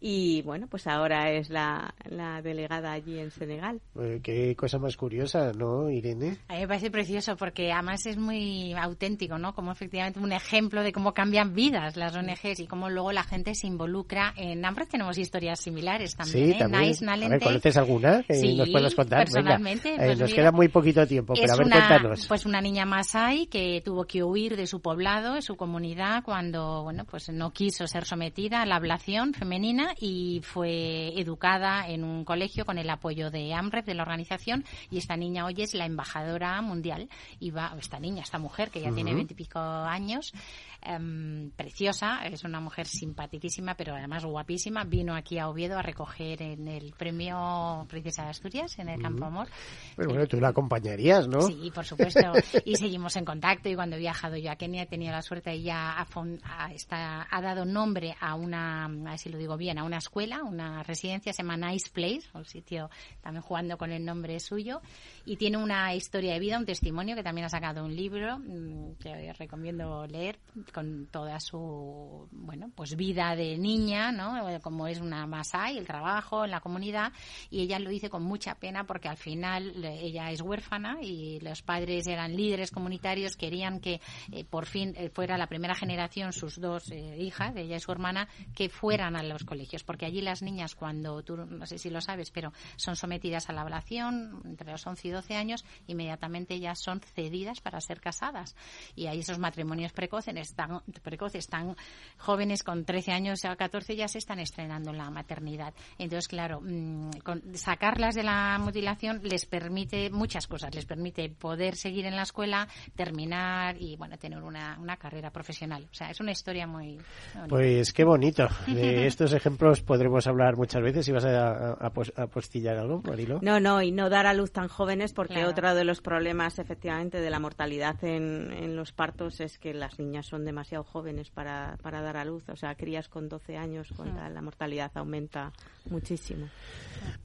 y bueno, pues ahora es la, la delegada allí en Senegal. Eh, qué cosa más curiosa, ¿no, Irene? A mí me parece precioso porque además es muy auténtico, ¿no? Como efectivamente un ejemplo de cómo cambian vidas las ONGs y cómo luego la gente se involucra. En Ambras tenemos historias similares también. Sí, ¿eh? también. a ver, ¿conoces alguna que sí, nos puedas contar? personalmente. Eh, pues nos queda muy poquito tiempo, pero a ver, una, cuéntanos. Pues una niña masai que tuvo que huir de su poblado, de su comunidad, cuando, bueno, pues no quiso ser sometida a la ablación femenina y fue educada en un colegio con el apoyo de AMREF, de la organización, y esta niña hoy es la embajadora mundial, y va, esta niña, esta mujer que ya tiene veintipico años, Em, preciosa, es una mujer simpaticísima, pero además guapísima. Vino aquí a Oviedo a recoger en el premio Princesa de Asturias, en el Campo Amor. Pero bueno, tú la acompañarías, ¿no? Sí, por supuesto. y seguimos en contacto. Y cuando he viajado yo a Kenia, he tenido la suerte, ella ha, está, ha dado nombre a una, a ver si lo digo bien, a una escuela, una residencia, se llama Nice Place, un sitio también jugando con el nombre suyo. Y tiene una historia de vida, un testimonio que también ha sacado un libro mm, que recomiendo leer con toda su bueno pues vida de niña no como es una masai el trabajo en la comunidad y ella lo dice con mucha pena porque al final ella es huérfana y los padres eran líderes comunitarios querían que eh, por fin eh, fuera la primera generación sus dos eh, hijas ella y su hermana que fueran a los colegios porque allí las niñas cuando tú no sé si lo sabes pero son sometidas a la ablación entre los 11 y 12 años inmediatamente ya son cedidas para ser casadas y hay esos matrimonios precoces tan precoces, tan jóvenes con 13 años a 14 ya se están estrenando la maternidad. Entonces, claro, mm, sacarlas de la mutilación les permite muchas cosas, les permite poder seguir en la escuela, terminar y bueno, tener una, una carrera profesional. O sea, es una historia muy Pues qué bonito. estos ejemplos podremos hablar muchas veces. ¿Y vas a, apostillar algo, Marilo? No, no, y no dar a luz tan jóvenes porque otro de los problemas, efectivamente, de la mortalidad en, en, los partos es que las niñas son demasiado jóvenes para, para dar a luz. O sea, crías con 12 años, cuando la mortalidad aumenta muchísimo.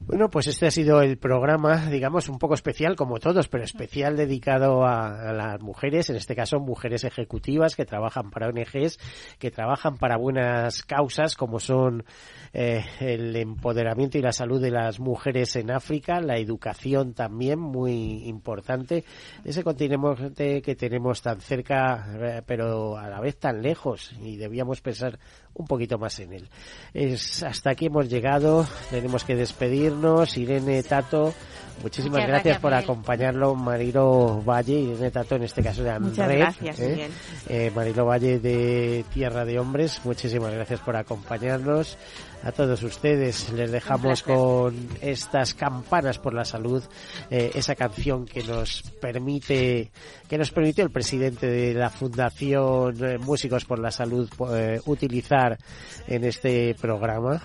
Bueno, pues este ha sido el programa, digamos, un poco especial, como todos, pero especial dedicado a, las mujeres, en este caso mujeres ejecutivas que trabajan para ONGs, que trabajan para buenas causas, como son eh, el empoderamiento y la salud de las mujeres en África, la educación también, muy importante. Ese continente que tenemos tan cerca, eh, pero a la vez tan lejos, y debíamos pensar un poquito más en él. Es, hasta aquí hemos llegado, tenemos que despedirnos. Irene Tato, muchísimas gracias, por acompañarlo. Marilo Valle, Irene Tato, en este caso de Andrés. Muchas gracias, ¿eh? eh, Marilo Valle de Tierra de Hombres, muchísimas gracias por acompañarnos a todos ustedes. Les dejamos con estas campanas por la salud, eh, esa canción que nos permite, que nos permitió el presidente de la Fundación eh, Músicos por la Salud eh, utilizar en este programa,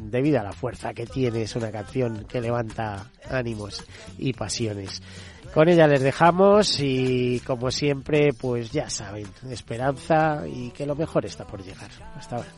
debido a la fuerza que tiene, es una canción que levanta ánimos y pasiones. Con ella les dejamos y como siempre, pues ya saben, esperanza y que lo mejor está por llegar. Hasta ahora.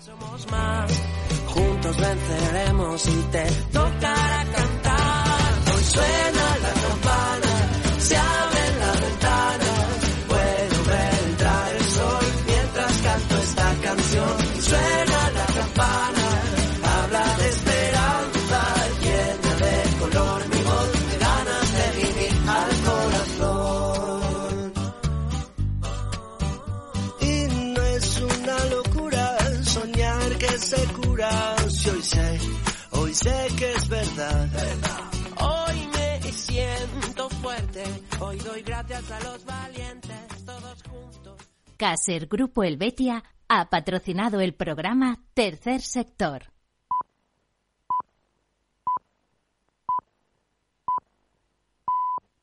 Sé que es verdad. Hoy me siento fuerte, hoy doy gracias a los valientes, todos juntos. Caser Grupo Helvetia ha patrocinado el programa Tercer Sector.